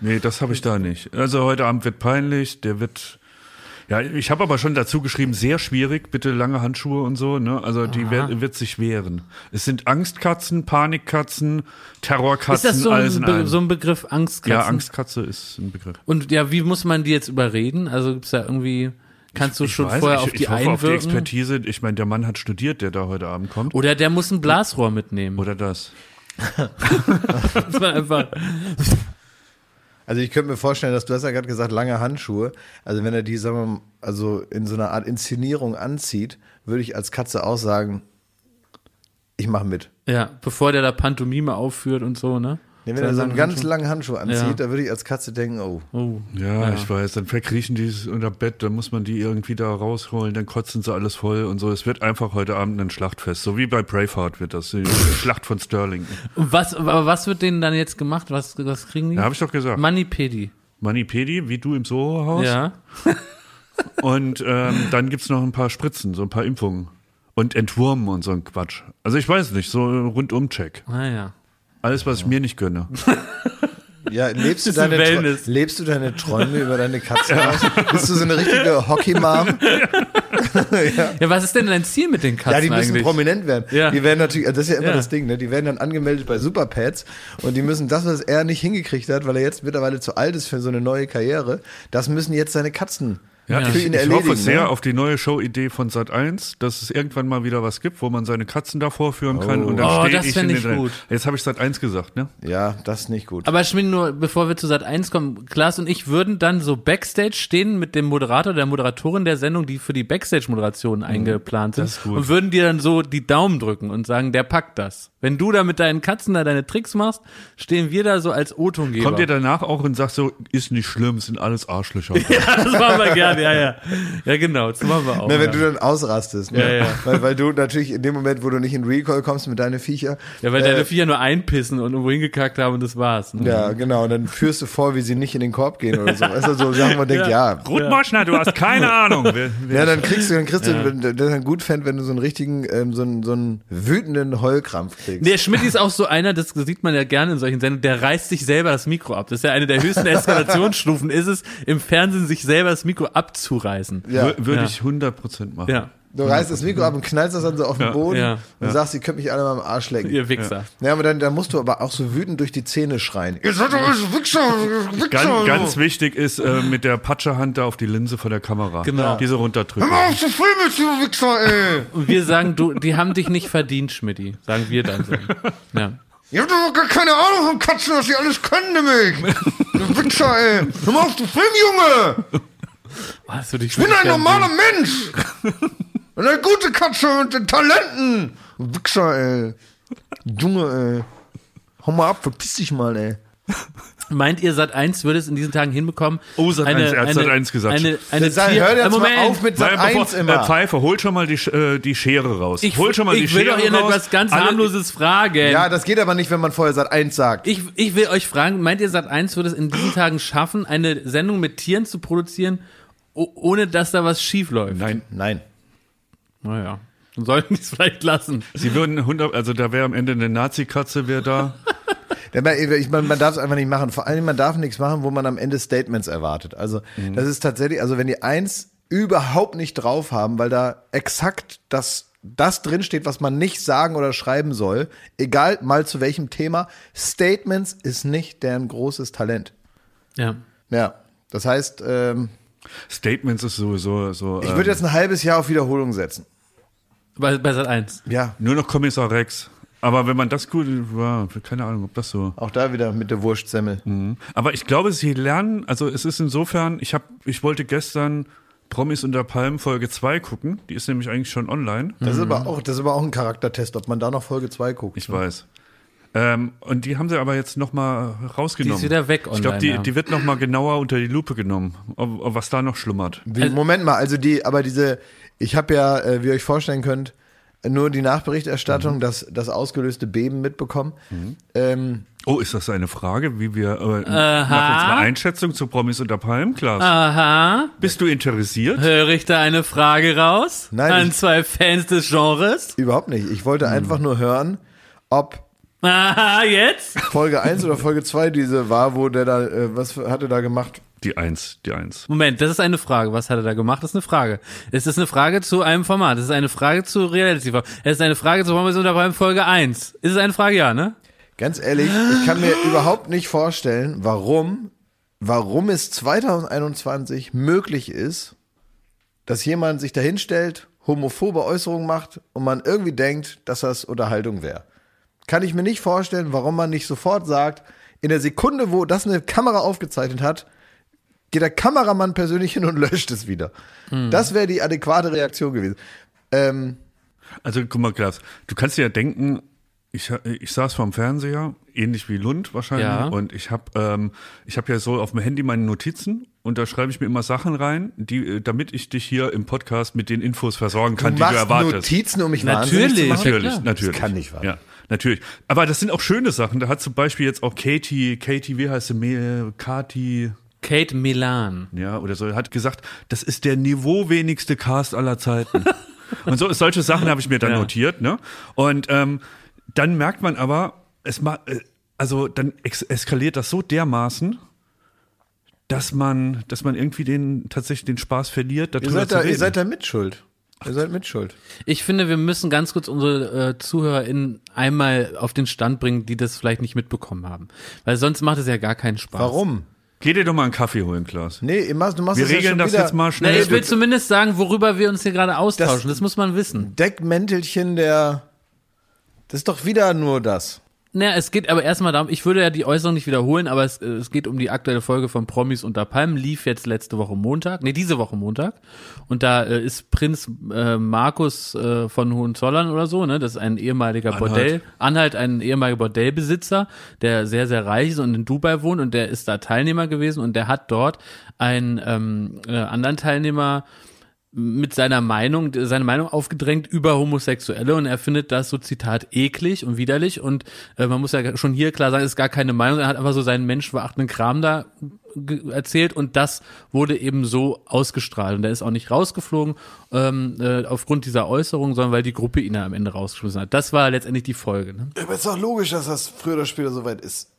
Nee, das habe ich da nicht. Also heute Abend wird peinlich, der wird Ja, ich habe aber schon dazu geschrieben, sehr schwierig, bitte lange Handschuhe und so, ne? Also die wird, wird sich wehren. Es sind Angstkatzen, Panikkatzen, Terrorkatzen, Ist das so alles ein, in einem. so ein Begriff Angstkatzen? ja, Angstkatze ist ein Begriff. Und ja, wie muss man die jetzt überreden? Also gibt's da irgendwie, kannst du Ich schon weiß, vorher ich, auf die ich hoffe auf die einwirken? Expertise. Ich meine, der Mann hat studiert, der da heute Abend kommt. Oder der muss ein Blasrohr mitnehmen. Oder das. Das war einfach, Also ich könnte mir vorstellen, dass du hast ja gerade gesagt, lange Handschuhe. Also wenn er die, sagen wir mal, also in so einer Art Inszenierung anzieht, würde ich als Katze auch sagen, ich mache mit. ja, bevor der da Pantomime aufführt und so, ne? Nee, wenn er so einen ganz Handschuh. langen Handschuh anzieht, Ja. da würde ich als Katze denken, oh. Oh. Ja, ich weiß. Dann verkriechen die es unter Bett, dann muss man die irgendwie da rausholen, dann kotzen sie alles voll und so. Es wird einfach heute Abend ein Schlachtfest. So wie bei Braveheart wird das. Die Schlacht von Sterling. Und was, aber was wird denen dann jetzt gemacht? Was, was kriegen die? Ja, habe ich doch gesagt. Manipedi. Manipedi, wie du im Soho-Haus. Ja. Und ähm, dann gibt's noch ein paar Spritzen, so ein paar Impfungen. Und Entwurmen und so ein Quatsch. Also ich weiß nicht, so Rundum-Check. Ah ja. Alles, was ich mir nicht gönne. Ja, lebst du, deine, Wellness. lebst du deine Träume über deine Katze aus? Bist du so eine richtige Hockey-Mom? Ja, was ist denn dein Ziel mit den Katzen Ja, die müssen eigentlich? prominent werden. Ja. Die werden natürlich, das ist ja immer Ja. das Ding, ne? Die werden dann angemeldet bei Superpads und die müssen das, was er nicht hingekriegt hat, weil er jetzt mittlerweile zu alt ist für so eine neue Karriere, das müssen jetzt seine Katzen Ja, für ich, ihn ich hoffe sehr ne? auf die neue Show-Idee von Sat1, dass es irgendwann mal wieder was gibt, wo man seine Katzen da vorführen kann. Und dann Oh, stehe das ich in ich den gut. Jetzt habe ich Sat1 gesagt, ne? Ja, das ist nicht gut. Aber Schmidt, nur bevor wir zu Sat 1 kommen, Klaas und ich würden dann so Backstage stehen mit dem Moderator, der Moderatorin der Sendung, die für die Backstage-Moderation eingeplant sind. das ist gut. Und würden dir dann so die Daumen drücken und sagen, der packt das. Wenn du da mit deinen Katzen da deine Tricks machst, stehen wir da so als O-Tongeber. Kommt ihr danach auch und sagt so, ist nicht schlimm, sind alles Arschlöcher. das machen wir gerne, ja, ja. Ja, genau, das machen wir auch. Na, wenn ja. du dann ausrastest, ne? Ja, ja. Weil, weil du natürlich in dem Moment, wo du nicht in Recall kommst mit deinen Viecher, ja, weil äh, deine Viecher nur einpissen und irgendwo hingekackt haben und das war's. Ne? ja, genau, und dann führst du vor, wie sie nicht in den Korb gehen oder so. Weißt du, so wo man denkt, ja, Ruth Moschner, du hast keine Ahnung. Wer, wer Ja, dann kriegst du, dann kriegst du, wenn- das ist ein gut Fan, wenn du so einen richtigen, ähm, so einen, so einen wütenden Heulkrampf kriegst. Der Schmidt ist auch so einer, das sieht man ja gerne in solchen Sendungen, der reißt sich selber das Mikro ab. Das ist ja eine der höchsten Eskalationsstufen, ist es, im Fernsehen sich selber das Mikro abzureißen. ja. Wür- Würde Ja. ich 100% machen. Ja, Du reißt das Mikro ab und knallst das dann so auf den Ja. Boden Ja. und sagst, ihr könnt mich alle mal am Arsch lecken. ihr Wichser. Ja, aber dann, dann musst du aber auch so wütend durch die Zähne schreien. Ihr seid doch alles Wichser, Wichser. Ganz, ganz wichtig ist äh, mit der Patschehand da auf die Linse von der Kamera. Genau. Diese runterdrücken. Hör mal auf zu filmen, du Wichser, ey. Und wir sagen, du, die haben dich nicht verdient, Schmidti. Sagen wir dann so. Ja. Ihr habt doch gar keine Ahnung von Katzen, was sie alles können, nämlich. Du Wichser, ey. Hör mal auf zu filmen, Junge. Hast du dich Ich bin ein normaler Mensch. Eine gute Katze mit den Talenten. Wichser, ey. Junge, ey. Hau mal ab, verpiss dich mal, ey. Meint ihr, Sat 1 würde es in diesen Tagen hinbekommen? Oh, Sat.1, eine, er hat eine, Sat.1 gesagt. Eine, eine Sag, Tier- hör jetzt Moment. mal auf mit Sat Nein, bevor, 1 äh, immer. Pfeife, hol schon mal die, äh, die Schere raus. Ich, hol schon mal ich die will Schere doch hier raus. etwas ganz Alle- harmloses fragen. Ja, das geht aber nicht, wenn man vorher Sat 1 sagt. Ich, ich will euch fragen, meint ihr, Sat1 würde es in diesen Tagen schaffen, eine Sendung mit Tieren zu produzieren, ohne dass da was schief läuft? Nein, Nein. Naja, dann sollten die es vielleicht lassen. sie würden 100, also da wäre am Ende eine Nazi-Katze wäre da. Ich meine, man darf es einfach nicht machen. Vor allem, man darf nichts machen, wo man am Ende Statements erwartet. Also, das ist tatsächlich, also wenn die eins überhaupt nicht drauf haben, weil da exakt das, das drinsteht, was man nicht sagen oder schreiben soll, egal mal zu welchem Thema, Statements ist nicht deren großes Talent. Ja. Ja. Das heißt, ähm, Statements ist sowieso so. ich ähm, würde jetzt ein halbes Jahr auf Wiederholung setzen. Bei, bei Sat1. Ja. nur noch Kommissar Rex. Aber wenn man das gut, ja, keine Ahnung, ob das so. Auch da wieder mit der Wurstsemmel. Aber ich glaube, sie lernen, also es ist insofern, ich habe, ich wollte gestern Promis unter Palmen Folge 2 gucken, die ist nämlich eigentlich schon online. Das ist aber auch, das ist aber auch ein Charaktertest, ob man da noch Folge 2 guckt. Ich weiß. Ähm, und die haben sie aber jetzt nochmal rausgenommen. Die ist wieder weg Ich glaube, online, die, ja. die wird nochmal genauer unter die Lupe genommen, ob, ob was da noch schlummert. Wie, Moment mal, also die, aber diese, ich habe ja, äh, wie ihr euch vorstellen könnt, nur die Nachberichterstattung, das, das ausgelöste Beben mitbekommen. Ähm, Oh, ist das eine Frage, wie wir äh, nach unserer Einschätzung zu Promis unter Palmen, Klaas? Aha. Bist du interessiert? Höre ich da eine Frage raus? Nein, An ich- zwei Fans des Genres? überhaupt nicht. Ich wollte einfach nur hören, ob Aha, jetzt? Folge 1 oder Folge 2 diese war, wo der da, äh, was hatte da gemacht? Die Eins, die Eins. Moment, das ist eine Frage. Was hat er da gemacht? Das ist eine Frage. Es ist eine Frage zu einem Format. Es ist eine Frage zu Reality. Es ist eine Frage zu Formel unter beim Folge 1. Ist es eine Frage, ja, ne? Ganz ehrlich, ich kann mir überhaupt nicht vorstellen, warum, warum es 2021 möglich ist, dass jemand sich dahinstellt, homophobe Äußerungen macht und man irgendwie denkt, dass das Unterhaltung wäre. Kann ich mir nicht vorstellen, warum man nicht sofort sagt, in der Sekunde, wo das eine Kamera aufgezeichnet hat, geht der Kameramann persönlich hin und löscht es wieder. Das wäre die adäquate Reaktion gewesen. Ähm, Also guck mal, Klaas, du kannst dir ja denken, ich, ich saß vorm Fernseher, ähnlich wie Lund wahrscheinlich, Ja. und ich habe ähm, ich hab ja so auf dem Handy meine Notizen und da schreibe ich mir immer Sachen rein, die, äh, damit ich dich hier im Podcast mit den Infos versorgen kann, du die du erwartest. Notizen, um mich Natürlich. zu machen? Natürlich, natürlich. Das kann nicht wahr. Ja, natürlich. Aber das sind auch schöne Sachen. Da hat zum Beispiel jetzt auch Katie, Katie, wie heißt sie, Me- Kati, Kate Milan. ja, oder so, hat gesagt, das ist der niveauwenigste Cast aller Zeiten. Und so, solche Sachen habe ich mir dann Ja. notiert, ne? Und ähm, dann merkt man aber, es ma äh, also dann eskaliert das so dermaßen, dass man, dass man irgendwie den tatsächlich den Spaß verliert, Ihr seid, zu da, reden. ihr seid da mitschuld. Ihr seid mitschuld. Ich finde, wir müssen ganz kurz unsere äh, ZuhörerInnen einmal auf den Stand bringen, die das vielleicht nicht mitbekommen haben. Weil sonst macht es ja gar keinen Spaß. Warum? Geh dir doch mal einen Kaffee holen, Klaas. Nee, ihr machst, du machst Wir das ja regeln schon das wieder jetzt mal Na, schnell. ich will zumindest sagen, worüber wir uns hier gerade austauschen. Das, muss man wissen. Deckmäntelchen der. Das ist doch wieder nur das. Naja, es geht aber erstmal darum, ich würde ja die Äußerung nicht wiederholen, aber es, äh, es geht um die aktuelle Folge von Promis unter Palmen, lief jetzt letzte Woche Montag, nee, diese Woche Montag. Und da äh, ist Prinz äh, Markus äh, von Hohenzollern oder so, ne, das ist ein ehemaliger Anhalt. Bordell, Anhalt, ein ehemaliger Bordellbesitzer, der sehr, sehr reich ist und in Dubai wohnt und der ist da Teilnehmer gewesen und der hat dort einen ähm, äh, anderen Teilnehmer mit seiner Meinung, seine Meinung aufgedrängt über Homosexuelle und er findet das so Zitat eklig und widerlich und äh, man muss ja schon hier klar sagen, es ist gar keine Meinung, er hat einfach so seinen menschenverachtenden Kram da erzählt und das wurde eben so ausgestrahlt und er ist auch nicht rausgeflogen ähm, äh, aufgrund dieser Äußerung, sondern weil die Gruppe ihn am Ende rausgeschmissen hat. Das war letztendlich die Folge. Ne? Aber ist doch logisch, dass das früher oder später soweit ist.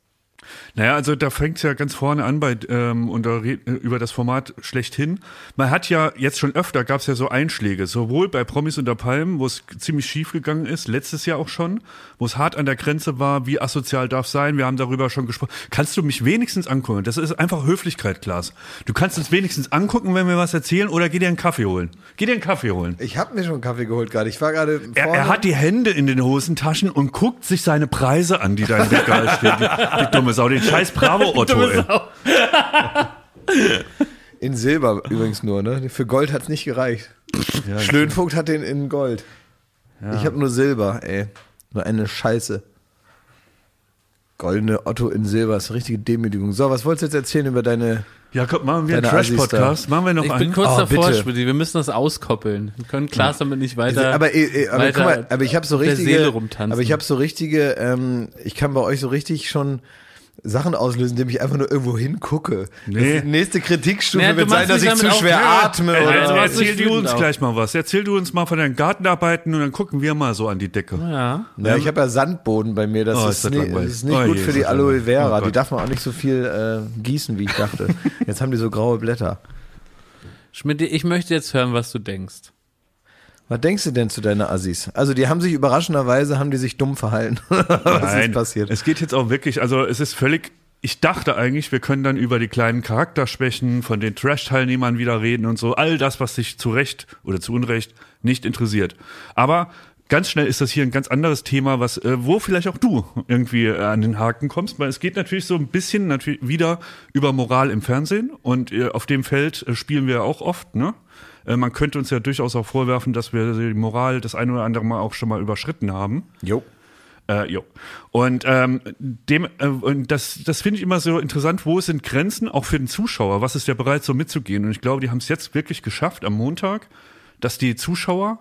Naja, also da fängt es ja ganz vorne an bei ähm, und da äh, über das Format schlechthin. Man hat ja jetzt schon öfter gab es ja so Einschläge, sowohl bei Promis unter Palmen, wo es ziemlich schief gegangen ist, letztes Jahr auch schon, wo es hart an der Grenze war, wie asozial darf sein. Wir haben darüber schon gesprochen. Kannst du mich wenigstens angucken? Das ist einfach Höflichkeit, Klaas. Du kannst uns wenigstens angucken, wenn wir was erzählen, oder geh dir einen Kaffee holen. Geh dir einen Kaffee holen. Ich habe mir schon einen Kaffee geholt gerade. Ich war gerade Er, er hat die Hände in den Hosentaschen und guckt sich seine Preise an, die da im Regal stehen. Die, die dumme Sau, den scheiß Bravo-Otto, ey. in Silber übrigens nur, ne? Für Gold hat's nicht gereicht. Schlönvogt hat den in Gold. Ich habe nur Silber, ey. Nur eine Scheiße. Goldene Otto in Silber, ist eine richtige Demütigung. So, was wolltest du jetzt erzählen über deine. Ja, komm, machen wir einen Trash-Podcast. Machen wir noch Ich bin einen. kurz Oh, davor, bitte. Spudi, wir müssen das auskoppeln. Wir können Klaas damit nicht weiter. aber, äh, aber weiter guck mal, aber ich habe so richtige. Seele rumtanzen. Aber ich habe so richtige. Ähm, ich kann bei euch so richtig schon Sachen auslösen, indem ich einfach nur irgendwo hingucke. Nee. Das, die nächste Kritikstufe Nee, wird sein, dass ich zu schwer auch- atme. Oder Also, was erzähl du uns auf. gleich mal was. Erzähl du uns mal von deinen Gartenarbeiten und dann gucken wir mal so an die Decke. ja. Ja, ich habe ja Sandboden bei mir. Das, Oh, ist, ist das nie, ist nicht Oh gut je, für die Aloe. Vera. Oh die darf man auch nicht so viel äh, gießen, wie ich dachte. Jetzt haben die so graue Blätter. Schmidt, ich möchte jetzt hören, was du denkst. Was denkst du denn zu deiner Assis? Also die haben sich überraschenderweise, haben die sich dumm verhalten. Was ist passiert? Es geht jetzt auch wirklich, also es ist völlig. Ich dachte eigentlich, wir können dann über die kleinen Charakterschwächen von den Trash-Teilnehmern wieder reden und so. All das, was sich zu Recht oder zu Unrecht nicht interessiert. Aber ganz schnell ist das hier ein ganz anderes Thema, was, äh, wo vielleicht auch du irgendwie äh, an den Haken kommst, weil es geht natürlich so ein bisschen natürlich wieder über Moral im Fernsehen und äh, auf dem Feld spielen wir auch oft, ne? Äh, Man könnte uns ja durchaus auch vorwerfen, dass wir die Moral das eine oder andere Mal auch schon mal überschritten haben. Jo. Äh, jo. Und ähm, dem, äh, und das, das finde ich immer so interessant, wo sind Grenzen, auch für den Zuschauer, was ist der bereit, so mitzugehen? Und ich glaube, die haben es jetzt wirklich geschafft am Montag, dass die Zuschauer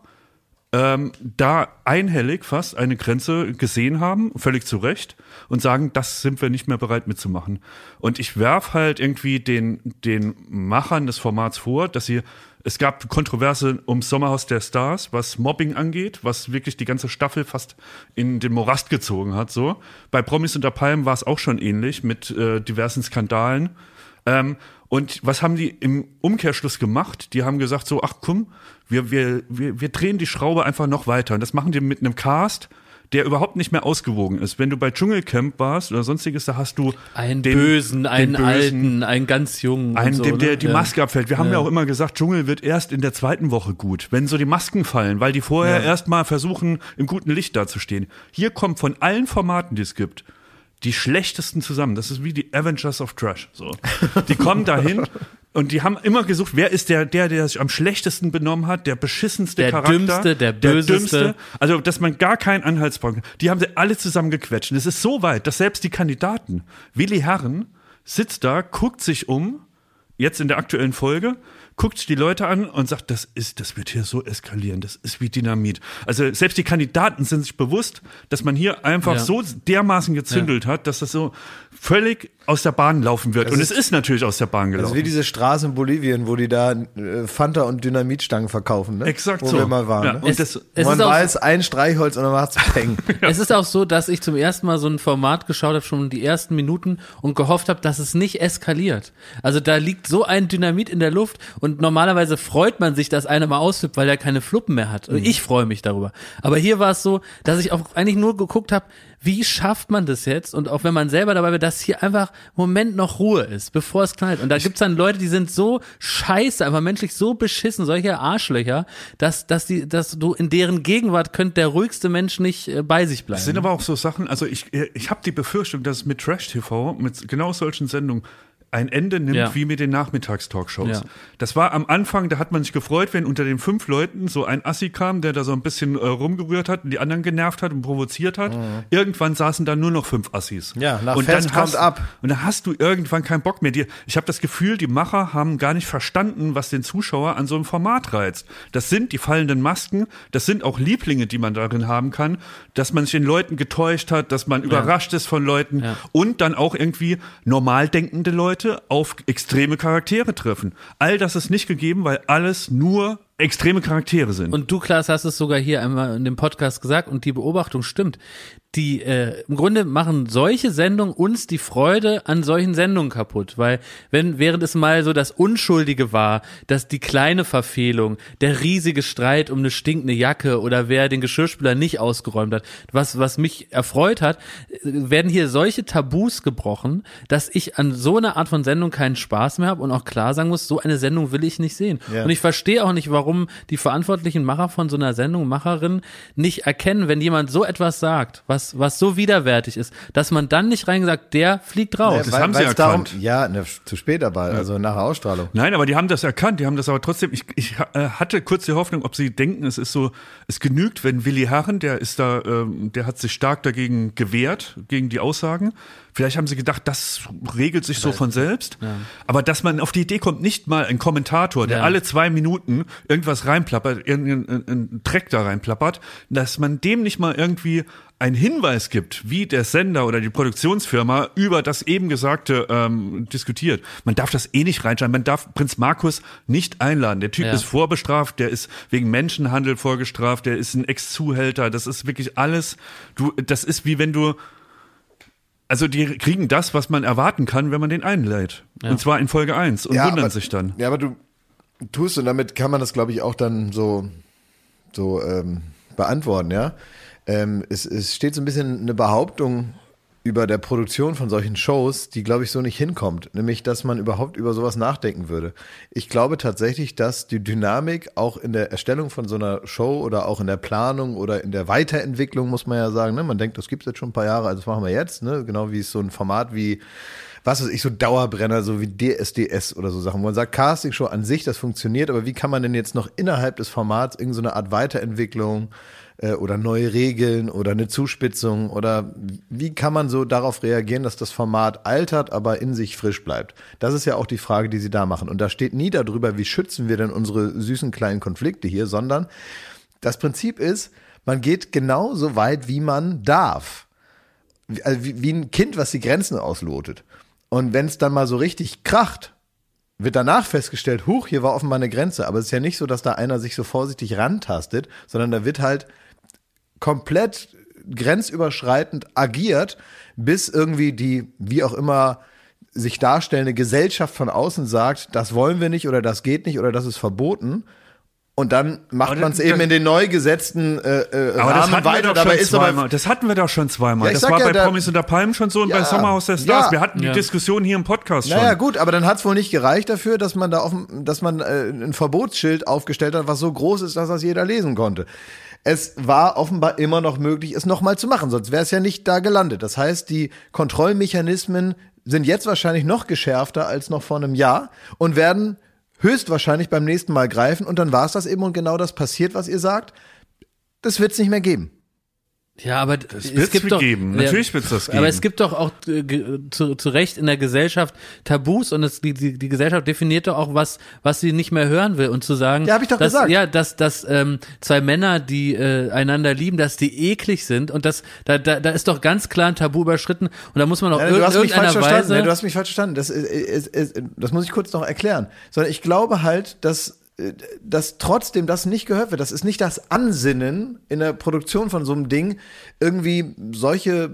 ähm, da einhellig fast eine Grenze gesehen haben, völlig zu Recht, und sagen, das sind wir nicht mehr bereit mitzumachen. Und ich werf halt irgendwie den, den Machern des Formats vor, dass sie, es gab Kontroverse ums Sommerhaus der Stars, was Mobbing angeht, was wirklich die ganze Staffel fast in den Morast gezogen hat, so. Bei Promis unter Palmen war es auch schon ähnlich mit äh, diversen Skandalen. Ähm, und was haben die im Umkehrschluss gemacht? Die haben gesagt so, ach komm, wir, wir, wir, wir drehen die Schraube einfach noch weiter. Und das machen die mit einem Cast, der überhaupt nicht mehr ausgewogen ist. Wenn du bei Dschungelcamp warst oder sonstiges, da hast du Einen den- Bösen, den einen Bösen, Alten, einen ganz Jungen. einen, so, dem ne? der die Ja. Maske abfällt. Wir haben ja. Ja. auch immer gesagt, Dschungel wird erst in der zweiten Woche gut, wenn so die Masken fallen, weil die vorher erst mal versuchen, im guten Licht dazustehen. Hier kommt von allen Formaten, die es gibt, die schlechtesten zusammen. Das ist wie die Avengers of Trash. So. Die kommen dahin und die haben immer gesucht, wer ist der, der, der sich am schlechtesten benommen hat, der beschissenste Der Charakter. Dümmste, der Böseste. Also, dass man gar keinen Anhaltspunkt. Die haben sie alle zusammengequetscht. Und es ist so weit, dass selbst die Kandidaten, Willi Herren, sitzt da, guckt sich um, jetzt in der aktuellen Folge, guckt die Leute an und sagt, das ist, das wird hier so eskalieren, das ist wie Dynamit. Also selbst die Kandidaten sind sich bewusst, dass man hier einfach Ja. so dermaßen gezündelt hat, dass das so völlig aus der Bahn laufen wird. und es ist natürlich aus der Bahn gelaufen. Also wie diese Straße in Bolivien, wo die da äh, Fanta und Dynamitstangen verkaufen, ne? Exakt wo so. wir mal waren. Ja, ne? und Es- das, es man ist auch- weiß, ein Streichholz und dann macht's Peng. Es ist auch so, dass ich zum ersten Mal so ein Format geschaut habe, schon die ersten Minuten und gehofft habe, dass es nicht eskaliert. Also da liegt so ein Dynamit in der Luft und normalerweise freut man sich, dass einer mal ausflippt, weil er keine Fluppen mehr hat. Und ich freue mich darüber. Aber hier war es so, dass ich auch eigentlich nur geguckt habe, wie schafft man das jetzt? Und auch wenn man selber dabei war, dass hier einfach Moment noch Ruhe ist, bevor es knallt. Und da gibt's dann Leute, die sind so scheiße, einfach menschlich so beschissen, solche Arschlöcher, dass, dass die, dass du in deren Gegenwart könnte der ruhigste Mensch nicht äh, bei sich bleiben. Es sind aber auch so Sachen, also ich, ich habe die Befürchtung, dass es mit Trash TV, mit genau solchen Sendungen, ein Ende nimmt Ja. wie mit den Nachmittagstalkshows. Ja. Das war am Anfang, da hat man sich gefreut, wenn unter den fünf Leuten so ein Assi kam, der da so ein bisschen äh, rumgerührt hat und die anderen genervt hat und provoziert hat. Irgendwann saßen da nur noch fünf Assis. Mhm. Ja, nach und Fest kommt hast, ab. Und dann hast du irgendwann keinen Bock mehr. Die, ich habe das Gefühl, die Macher haben gar nicht verstanden, was den Zuschauer an so einem Format reizt. Das sind die fallenden Masken, das sind auch Lieblinge, die man darin haben kann, dass man sich den Leuten getäuscht hat, dass man überrascht ist von Leuten Ja. und dann auch irgendwie normal denkende Leute auf extreme Charaktere treffen. All das ist nicht gegeben, weil alles nur extreme Charaktere sind. Und du, Klaas, hast es sogar hier einmal in dem Podcast gesagt und die Beobachtung stimmt. Die äh, im Grunde machen solche Sendungen uns die Freude an solchen Sendungen kaputt, weil wenn während es mal so das Unschuldige war, dass die kleine Verfehlung, der riesige Streit um eine stinkende Jacke oder wer den Geschirrspüler nicht ausgeräumt hat, was was mich erfreut hat, werden hier solche Tabus gebrochen, dass ich an so einer Art von Sendung keinen Spaß mehr habe und auch klar sagen muss, so eine Sendung will ich nicht sehen. Ja. Und ich verstehe auch nicht, warum die verantwortlichen Macher von so einer Sendung, Macherin, nicht erkennen, wenn jemand so etwas sagt, was, was so widerwärtig ist, dass man dann nicht reingesagt, der fliegt raus. das haben sie weil's darum, erkannt. ja, ne, zu spät dabei, also nach der Ausstrahlung. Nein, aber die haben das erkannt, die haben das aber trotzdem, ich, ich äh, hatte kurz die Hoffnung, ob sie denken, es ist so, es genügt, wenn Willi Herren, der ist da, ähm, der hat sich stark dagegen gewehrt, gegen die Aussagen. Vielleicht haben sie gedacht, das regelt sich so von selbst. Aber dass man auf die Idee kommt, nicht mal ein Kommentator, der Ja. alle zwei Minuten irgendwas reinplappert, irgendeinen einen Dreck da reinplappert, dass man dem nicht mal irgendwie einen Hinweis gibt, wie der Sender oder die Produktionsfirma über das eben Gesagte ähm, diskutiert. Man darf das eh nicht reinschreiben. Man darf Prinz Markus nicht einladen. Der Typ Ja. ist vorbestraft, der ist wegen Menschenhandel vorgestraft, der ist ein Ex-Zuhälter. Das ist wirklich alles. Du, das ist wie wenn du also die kriegen das, was man erwarten kann, wenn man den einlädt. Und zwar in Folge 1 und wundern aber, sich dann. Ja, aber du tust und damit kann man das, glaube ich, auch dann so, so ähm, beantworten, ja. Ähm, es, es steht so ein bisschen eine Behauptung über der Produktion von solchen Shows, die, glaube ich, so nicht hinkommt. Nämlich, dass man überhaupt über sowas nachdenken würde. Ich glaube tatsächlich, dass die Dynamik auch in der Erstellung von so einer Show oder auch in der Planung oder in der Weiterentwicklung, muss man ja sagen, ne? man denkt, das gibt's jetzt schon ein paar Jahre, also das machen wir jetzt, ne? genau wie es so ein Format wie was weiß ich, so Dauerbrenner, so wie DSDS oder so Sachen, wo man sagt, Castingshow an sich, das funktioniert, aber wie kann man denn jetzt noch innerhalb des Formats irgendeine Art Weiterentwicklung äh, oder neue Regeln oder eine Zuspitzung oder wie kann man so darauf reagieren, dass das Format altert, aber in sich frisch bleibt? Das ist ja auch die Frage, die sie da machen. Und da steht nie darüber, wie schützen wir denn unsere süßen kleinen Konflikte hier, sondern das Prinzip ist, man geht genau so weit, wie man darf also wie, wie ein Kind, was die Grenzen auslotet. Und wenn es dann mal so richtig kracht, wird danach festgestellt, huch, hier war offenbar eine Grenze. Aber es ist ja nicht so, dass da einer sich so vorsichtig rantastet, sondern da wird halt komplett grenzüberschreitend agiert, bis irgendwie die, wie auch immer, sich darstellende Gesellschaft von außen sagt, das wollen wir nicht oder das geht nicht oder das ist verboten. Und dann macht man es das- eben in den neu gesetzten äh, äh, Aber das Rahmen hatten wir weiter. doch Dabei schon ist aber zweimal. Das hatten wir doch schon zweimal. Ja, das war ja, bei da- Promis unter Palmen schon so und bei Ja, Sommerhaus der Stars. ja. wir hatten die. Diskussion hier im Podcast schon. Naja, gut, aber dann hat es wohl nicht gereicht dafür, dass man da offen, dass man äh, ein Verbotsschild aufgestellt hat, was so groß ist, dass das jeder lesen konnte. Es war offenbar immer noch möglich, es nochmal zu machen, sonst wäre es ja nicht da gelandet. Das heißt, die Kontrollmechanismen sind jetzt wahrscheinlich noch geschärfter als noch vor einem Jahr und werden höchstwahrscheinlich beim nächsten Mal greifen und dann war es das eben und genau das passiert, was ihr sagt. Das wird es nicht mehr geben. Ja, aber Das es gibt doch, geben. Ja, Natürlich wird's das geben. Aber es gibt doch auch äh, zu, zu Recht in der Gesellschaft Tabus und es, die, die, die Gesellschaft definiert doch auch was, was sie nicht mehr hören will und zu sagen, Ja, hab ich doch dass, gesagt. ja, dass, dass ähm, zwei Männer, die äh, einander lieben, dass die eklig sind und das, da, da, da ist doch ganz klar ein Tabu überschritten und da muss man auch Nein, ir du hast mich falsch verstanden. Weise. Nein, du hast mich falsch verstanden. Das, ist, ist, ist, das muss ich kurz noch erklären. Sondern ich glaube halt, dass, dass trotzdem das nicht gehört wird. Das ist nicht das Ansinnen in der Produktion von so einem Ding, irgendwie solche,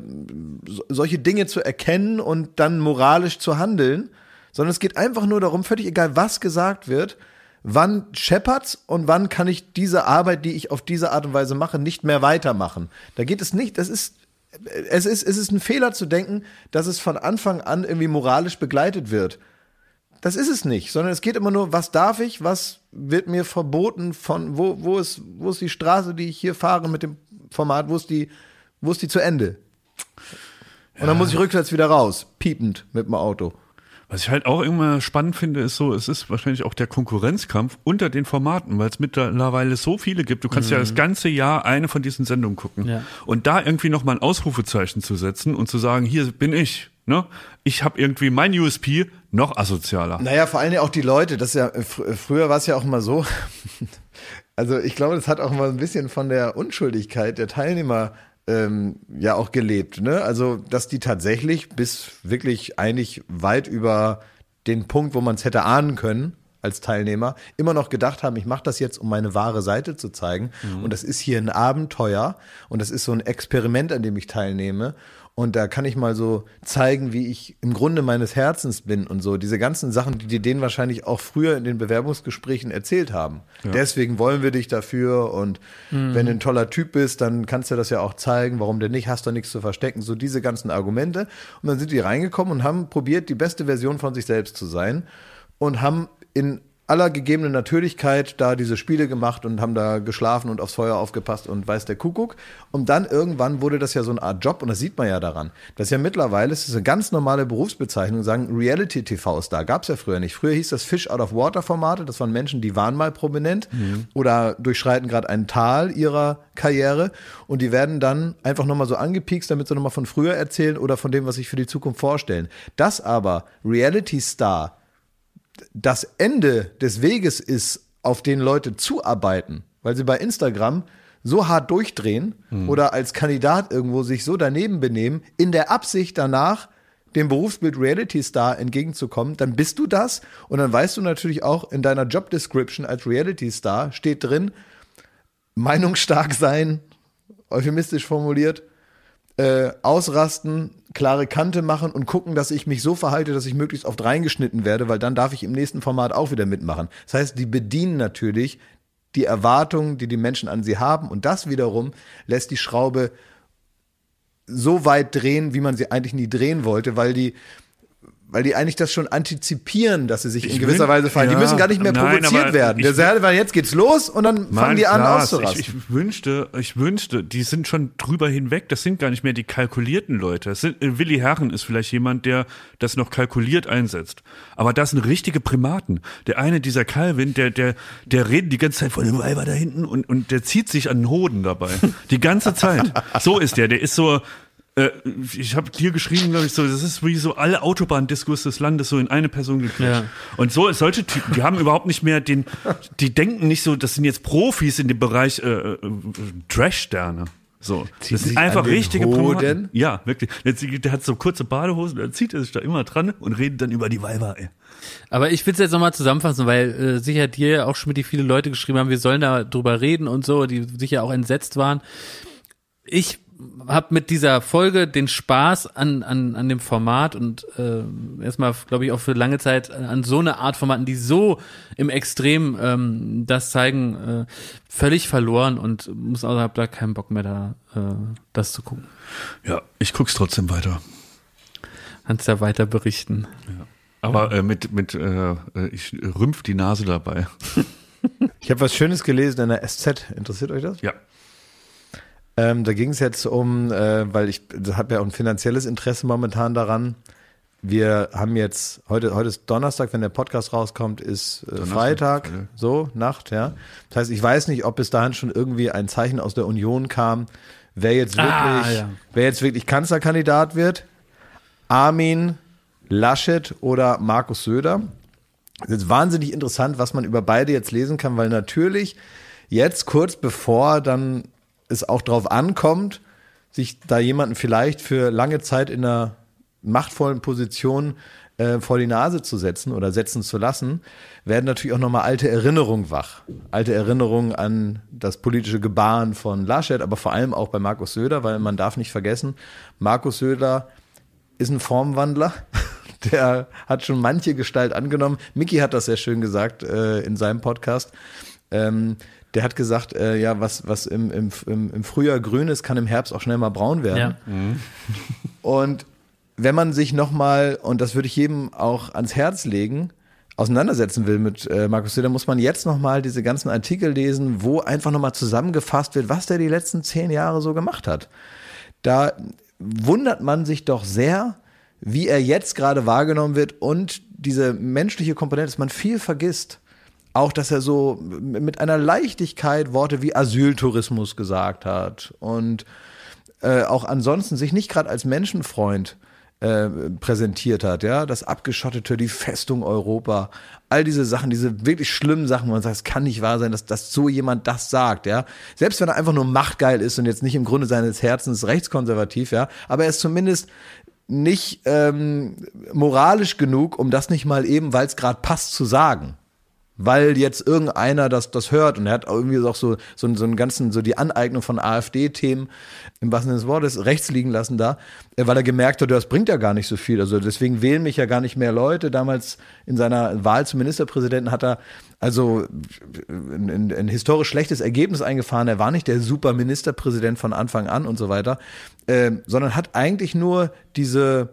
so- solche Dinge zu erkennen und dann moralisch zu handeln. Sondern es geht einfach nur darum, völlig egal, was gesagt wird, wann scheppert's und wann kann ich diese Arbeit, die ich auf diese Art und Weise mache, nicht mehr weitermachen. Da geht es nicht, das ist es ist, es ist ein Fehler zu denken, dass es von Anfang an irgendwie moralisch begleitet wird. Das ist es nicht, sondern es geht immer nur, was darf ich, was wird mir verboten von, wo, wo ist, wo ist die Straße, die ich hier fahre mit dem Format, wo ist die, wo ist die zu Ende? Und dann muss ich rückwärts wieder raus, piepend mit dem Auto. Was ich halt auch immer spannend finde, ist so, es ist wahrscheinlich auch der Konkurrenzkampf unter den Formaten, weil es mittlerweile so viele gibt. Du kannst ja das ganze Jahr eine von diesen Sendungen gucken. Ja. Und da irgendwie nochmal ein Ausrufezeichen zu setzen und zu sagen, hier bin ich. Ne? Ich habe irgendwie mein USP noch asozialer. Naja, vor allen Dingen auch die Leute, das ja, fr früher war es ja auch immer so, also ich glaube, das hat auch mal ein bisschen von der Unschuldigkeit der Teilnehmer ähm, ja auch gelebt, ne? Also, dass die tatsächlich bis wirklich eigentlich weit über den Punkt, wo man es hätte ahnen können, als Teilnehmer, immer noch gedacht haben, ich mache das jetzt, um meine wahre Seite zu zeigen. Und das ist hier ein Abenteuer und das ist so ein Experiment, an dem ich teilnehme. Und da kann ich mal so zeigen, wie ich im Grunde meines Herzens bin und so. Diese ganzen Sachen, die die denen wahrscheinlich auch früher in den Bewerbungsgesprächen erzählt haben. Deswegen wollen wir dich dafür und wenn du ein toller Typ bist, dann kannst du das ja auch zeigen. Warum denn nicht? Hast du nichts zu verstecken? So diese ganzen Argumente. Und dann sind die reingekommen und haben probiert, die beste Version von sich selbst zu sein und haben in aller gegebenen Natürlichkeit da diese Spiele gemacht und haben da geschlafen und aufs Feuer aufgepasst und weiß der Kuckuck. Und dann irgendwann wurde das ja so eine Art Job und das sieht man ja daran. Das ist ja mittlerweile, es ist eine ganz normale Berufsbezeichnung, sagen Reality-TV-Star. Gab es ja früher nicht. Früher hieß das Fish out of Water-Formate. Das waren Menschen, die waren mal prominent oder durchschreiten gerade ein Tal ihrer Karriere und die werden dann einfach nochmal so angepiekst, damit sie nochmal von früher erzählen oder von dem, was sich für die Zukunft vorstellen. Das aber Reality-Star das Ende des Weges ist, auf den Leute zuarbeiten, weil sie bei Instagram so hart durchdrehen oder als Kandidat irgendwo sich so daneben benehmen, in der Absicht danach dem Berufsbild Reality Star entgegenzukommen, dann bist du das. Und dann weißt du natürlich auch in deiner Job Description als Reality Star steht drin, meinungsstark sein, euphemistisch formuliert, äh, ausrasten, klare Kante machen und gucken, dass ich mich so verhalte, dass ich möglichst oft reingeschnitten werde, weil dann darf ich im nächsten Format auch wieder mitmachen. Das heißt, die bedienen natürlich die Erwartungen, die die Menschen an sie haben und das wiederum lässt die Schraube so weit drehen, wie man sie eigentlich nie drehen wollte, weil die weil die eigentlich das schon antizipieren, dass sie sich in Ich gewisser will- Weise fallen. die ja, müssen gar nicht mehr nein, provoziert werden. ich Der sagt, weil jetzt geht's los und dann fangen Mann, die an Klaas, auszurasten. Ich, ich wünschte, ich wünschte, die sind schon drüber hinweg. Das sind gar nicht mehr die kalkulierten Leute. Sind, Willi Herren ist vielleicht jemand, der das noch kalkuliert einsetzt. Aber das sind richtige Primaten. Der eine, dieser Calvin, der, der, der redet die ganze Zeit von dem Weiber da hinten und, und der zieht sich an den Hoden dabei. Die ganze Zeit. So ist der. Der ist so, äh, ich habe dir geschrieben, glaube ich, so, das ist wie so alle Autobahndiskurs des Landes so in eine Person gequetscht. Ja. Und so solche Typen, die haben überhaupt nicht mehr den, die denken nicht so, das sind jetzt Profis in dem Bereich äh, äh, Trash-Sterne. So, Zieht das sind einfach richtige Hoden? Ja, wirklich. Der hat so kurze Badehosen, dann zieht er sich da immer dran und redet dann über die Weiber. Ey. Aber ich will es jetzt nochmal zusammenfassen, weil äh, sicher dir auch schon die viele Leute geschrieben haben, wir sollen da drüber reden und so, die sicher auch entsetzt waren. Ich habe mit dieser Folge den Spaß an, an, an dem Format und äh, erstmal, glaube ich, auch für lange Zeit an so eine Art Formaten, die so im Extrem ähm, das zeigen, äh, völlig verloren und muss auch, hab da keinen Bock mehr da, äh, das zu gucken. Ja, ich guck's trotzdem weiter. Kannst ja weiter berichten. Aber äh, mit, mit äh, äh, ich rümpf die Nase dabei. Ich habe was Schönes gelesen in der SZ. Interessiert euch das? Ja. Ähm, da ging es jetzt um, äh, weil ich habe ja auch ein finanzielles Interesse momentan daran. Wir haben jetzt, heute, heute ist Donnerstag, wenn der Podcast rauskommt, ist äh, Freitag, ja. so, Nacht, ja. Das heißt, ich weiß nicht, ob bis dahin schon irgendwie ein Zeichen aus der Union kam, wer jetzt wirklich, Ah, ja. wer jetzt wirklich Kanzlerkandidat wird. Armin Laschet oder Markus Söder. Das ist wahnsinnig interessant, was man über beide jetzt lesen kann, weil natürlich jetzt kurz bevor dann es auch drauf ankommt, sich da jemanden vielleicht für lange Zeit in einer machtvollen Position äh, vor die Nase zu setzen oder setzen zu lassen, werden natürlich auch nochmal alte Erinnerungen wach. Alte Erinnerungen an das politische Gebaren von Laschet, aber vor allem auch bei Markus Söder, weil man darf nicht vergessen, Markus Söder ist ein Formwandler. Der hat schon manche Gestalt angenommen. Mickey hat das sehr schön gesagt äh, in seinem Podcast. Ähm, der hat gesagt, äh, ja, was, was im, im, im, Frühjahr grün ist, kann im Herbst auch schnell mal braun werden. Ja. Und wenn man sich nochmal, und das würde ich jedem auch ans Herz legen, auseinandersetzen will mit äh, Markus Söder, muss man jetzt nochmal diese ganzen Artikel lesen, wo einfach nochmal zusammengefasst wird, was der die letzten zehn Jahre so gemacht hat. Da wundert man sich doch sehr, wie er jetzt gerade wahrgenommen wird und diese menschliche Komponente, dass man viel vergisst. Auch, dass er so mit einer Leichtigkeit Worte wie Asyltourismus gesagt hat und äh, auch ansonsten sich nicht gerade als Menschenfreund äh, präsentiert hat, ja, das Abgeschottete, die Festung Europa, all diese Sachen, diese wirklich schlimmen Sachen, wo man sagt, es kann nicht wahr sein, dass, dass so jemand das sagt, ja. Selbst wenn er einfach nur machtgeil ist und jetzt nicht im Grunde seines Herzens rechtskonservativ, ja, aber er ist zumindest nicht ähm, moralisch genug, um das nicht mal eben, weil es gerade passt, zu sagen weil jetzt irgendeiner das, das hört und er hat irgendwie auch so, so, so einen ganzen, so die Aneignung von AfD-Themen im wahrsten Sinne des Wortes rechts liegen lassen da, äh, weil er gemerkt hat, das bringt ja gar nicht so viel. Also deswegen wählen mich ja gar nicht mehr Leute. Damals in seiner Wahl zum Ministerpräsidenten hat er also ein, ein, ein historisch schlechtes Ergebnis eingefahren. Er war nicht der super Ministerpräsident von Anfang an und so weiter, äh, sondern hat eigentlich nur diese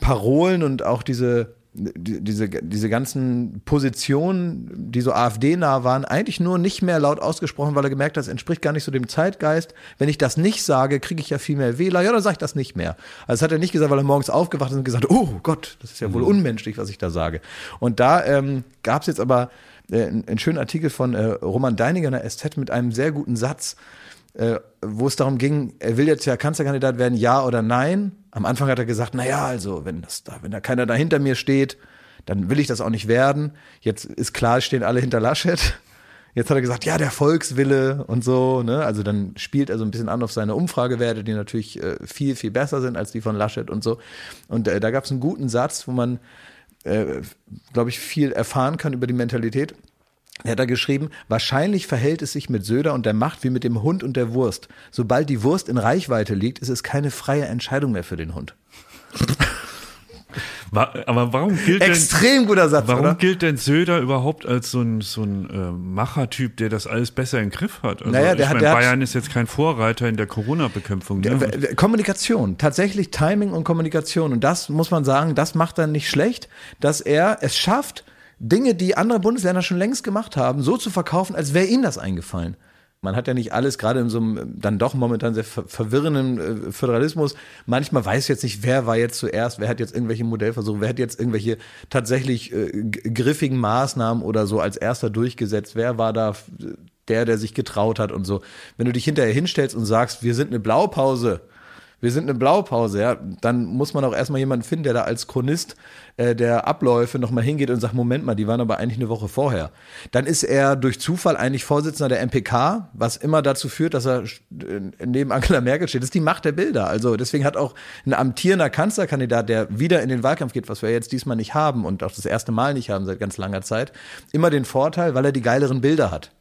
Parolen und auch diese die- diese, diese ganzen Positionen, die so AfD-nah waren, eigentlich nur nicht mehr laut ausgesprochen, weil er gemerkt hat, das entspricht gar nicht so dem Zeitgeist. Wenn ich das nicht sage, kriege ich ja viel mehr Wähler. Ja, dann sage ich das nicht mehr. Also das hat er nicht gesagt, weil er morgens aufgewacht ist und gesagt, oh Gott, das ist ja wohl unmenschlich, was ich da sage. Und da ähm, gab es jetzt aber äh, einen, einen schönen Artikel von äh, Roman Deininger in der SZ mit einem sehr guten Satz, äh, wo es darum ging, er will jetzt ja Kanzlerkandidat werden, ja oder nein. Am Anfang hat er gesagt, na ja, also wenn das da, wenn da keiner da hinter mir steht, dann will ich das auch nicht werden. Jetzt ist klar, stehen alle hinter Laschet. Jetzt hat er gesagt, ja, der Volkswille und so, ne? Also dann spielt er so ein bisschen an auf seine Umfragewerte, die natürlich äh, viel, viel besser sind als die von Laschet und so. Und äh, da gab es einen guten Satz, wo man, äh, glaube ich, viel erfahren kann über die Mentalität. Er hat da geschrieben, wahrscheinlich verhält es sich mit Söder und der Macht wie mit dem Hund und der Wurst. Sobald die Wurst in Reichweite liegt, ist es keine freie Entscheidung mehr für den Hund. Aber warum gilt denn, Extrem guter Satz, warum oder? gilt denn Söder überhaupt als so ein, so ein äh, Machertyp, der das alles besser im Griff hat? Also, Naja, der ich hat- meine, der hat- Bayern ist jetzt kein Vorreiter in der Corona-Bekämpfung. Ne? Kommunikation, tatsächlich Timing und Kommunikation. Und das muss man sagen, das macht er nicht schlecht, dass er es schafft, Dinge, die andere Bundesländer schon längst gemacht haben, so zu verkaufen, als wäre ihnen das eingefallen. Man hat ja nicht alles, gerade in so einem dann doch momentan sehr ver verwirrenden äh, Föderalismus. Manchmal weiß jetzt nicht, wer war jetzt zuerst, wer hat jetzt irgendwelche Modellversuche, wer hat jetzt irgendwelche tatsächlich äh, griffigen Maßnahmen oder so als erster durchgesetzt, wer war da der, der sich getraut hat und so. Wenn du dich hinterher hinstellst und sagst, wir sind eine Blaupause, wir sind eine Blaupause, ja, dann muss man auch erstmal jemanden finden, der da als Chronist äh, der Abläufe nochmal hingeht und sagt, Moment mal, die waren aber eigentlich eine Woche vorher. Dann ist er durch Zufall eigentlich Vorsitzender der MPK, was immer dazu führt, dass er äh, neben Angela Merkel steht. Das ist die Macht der Bilder. Also deswegen hat auch ein amtierender Kanzlerkandidat, der wieder in den Wahlkampf geht, was wir jetzt diesmal nicht haben und auch das erste Mal nicht haben seit ganz langer Zeit, immer den Vorteil, weil er die geileren Bilder hat.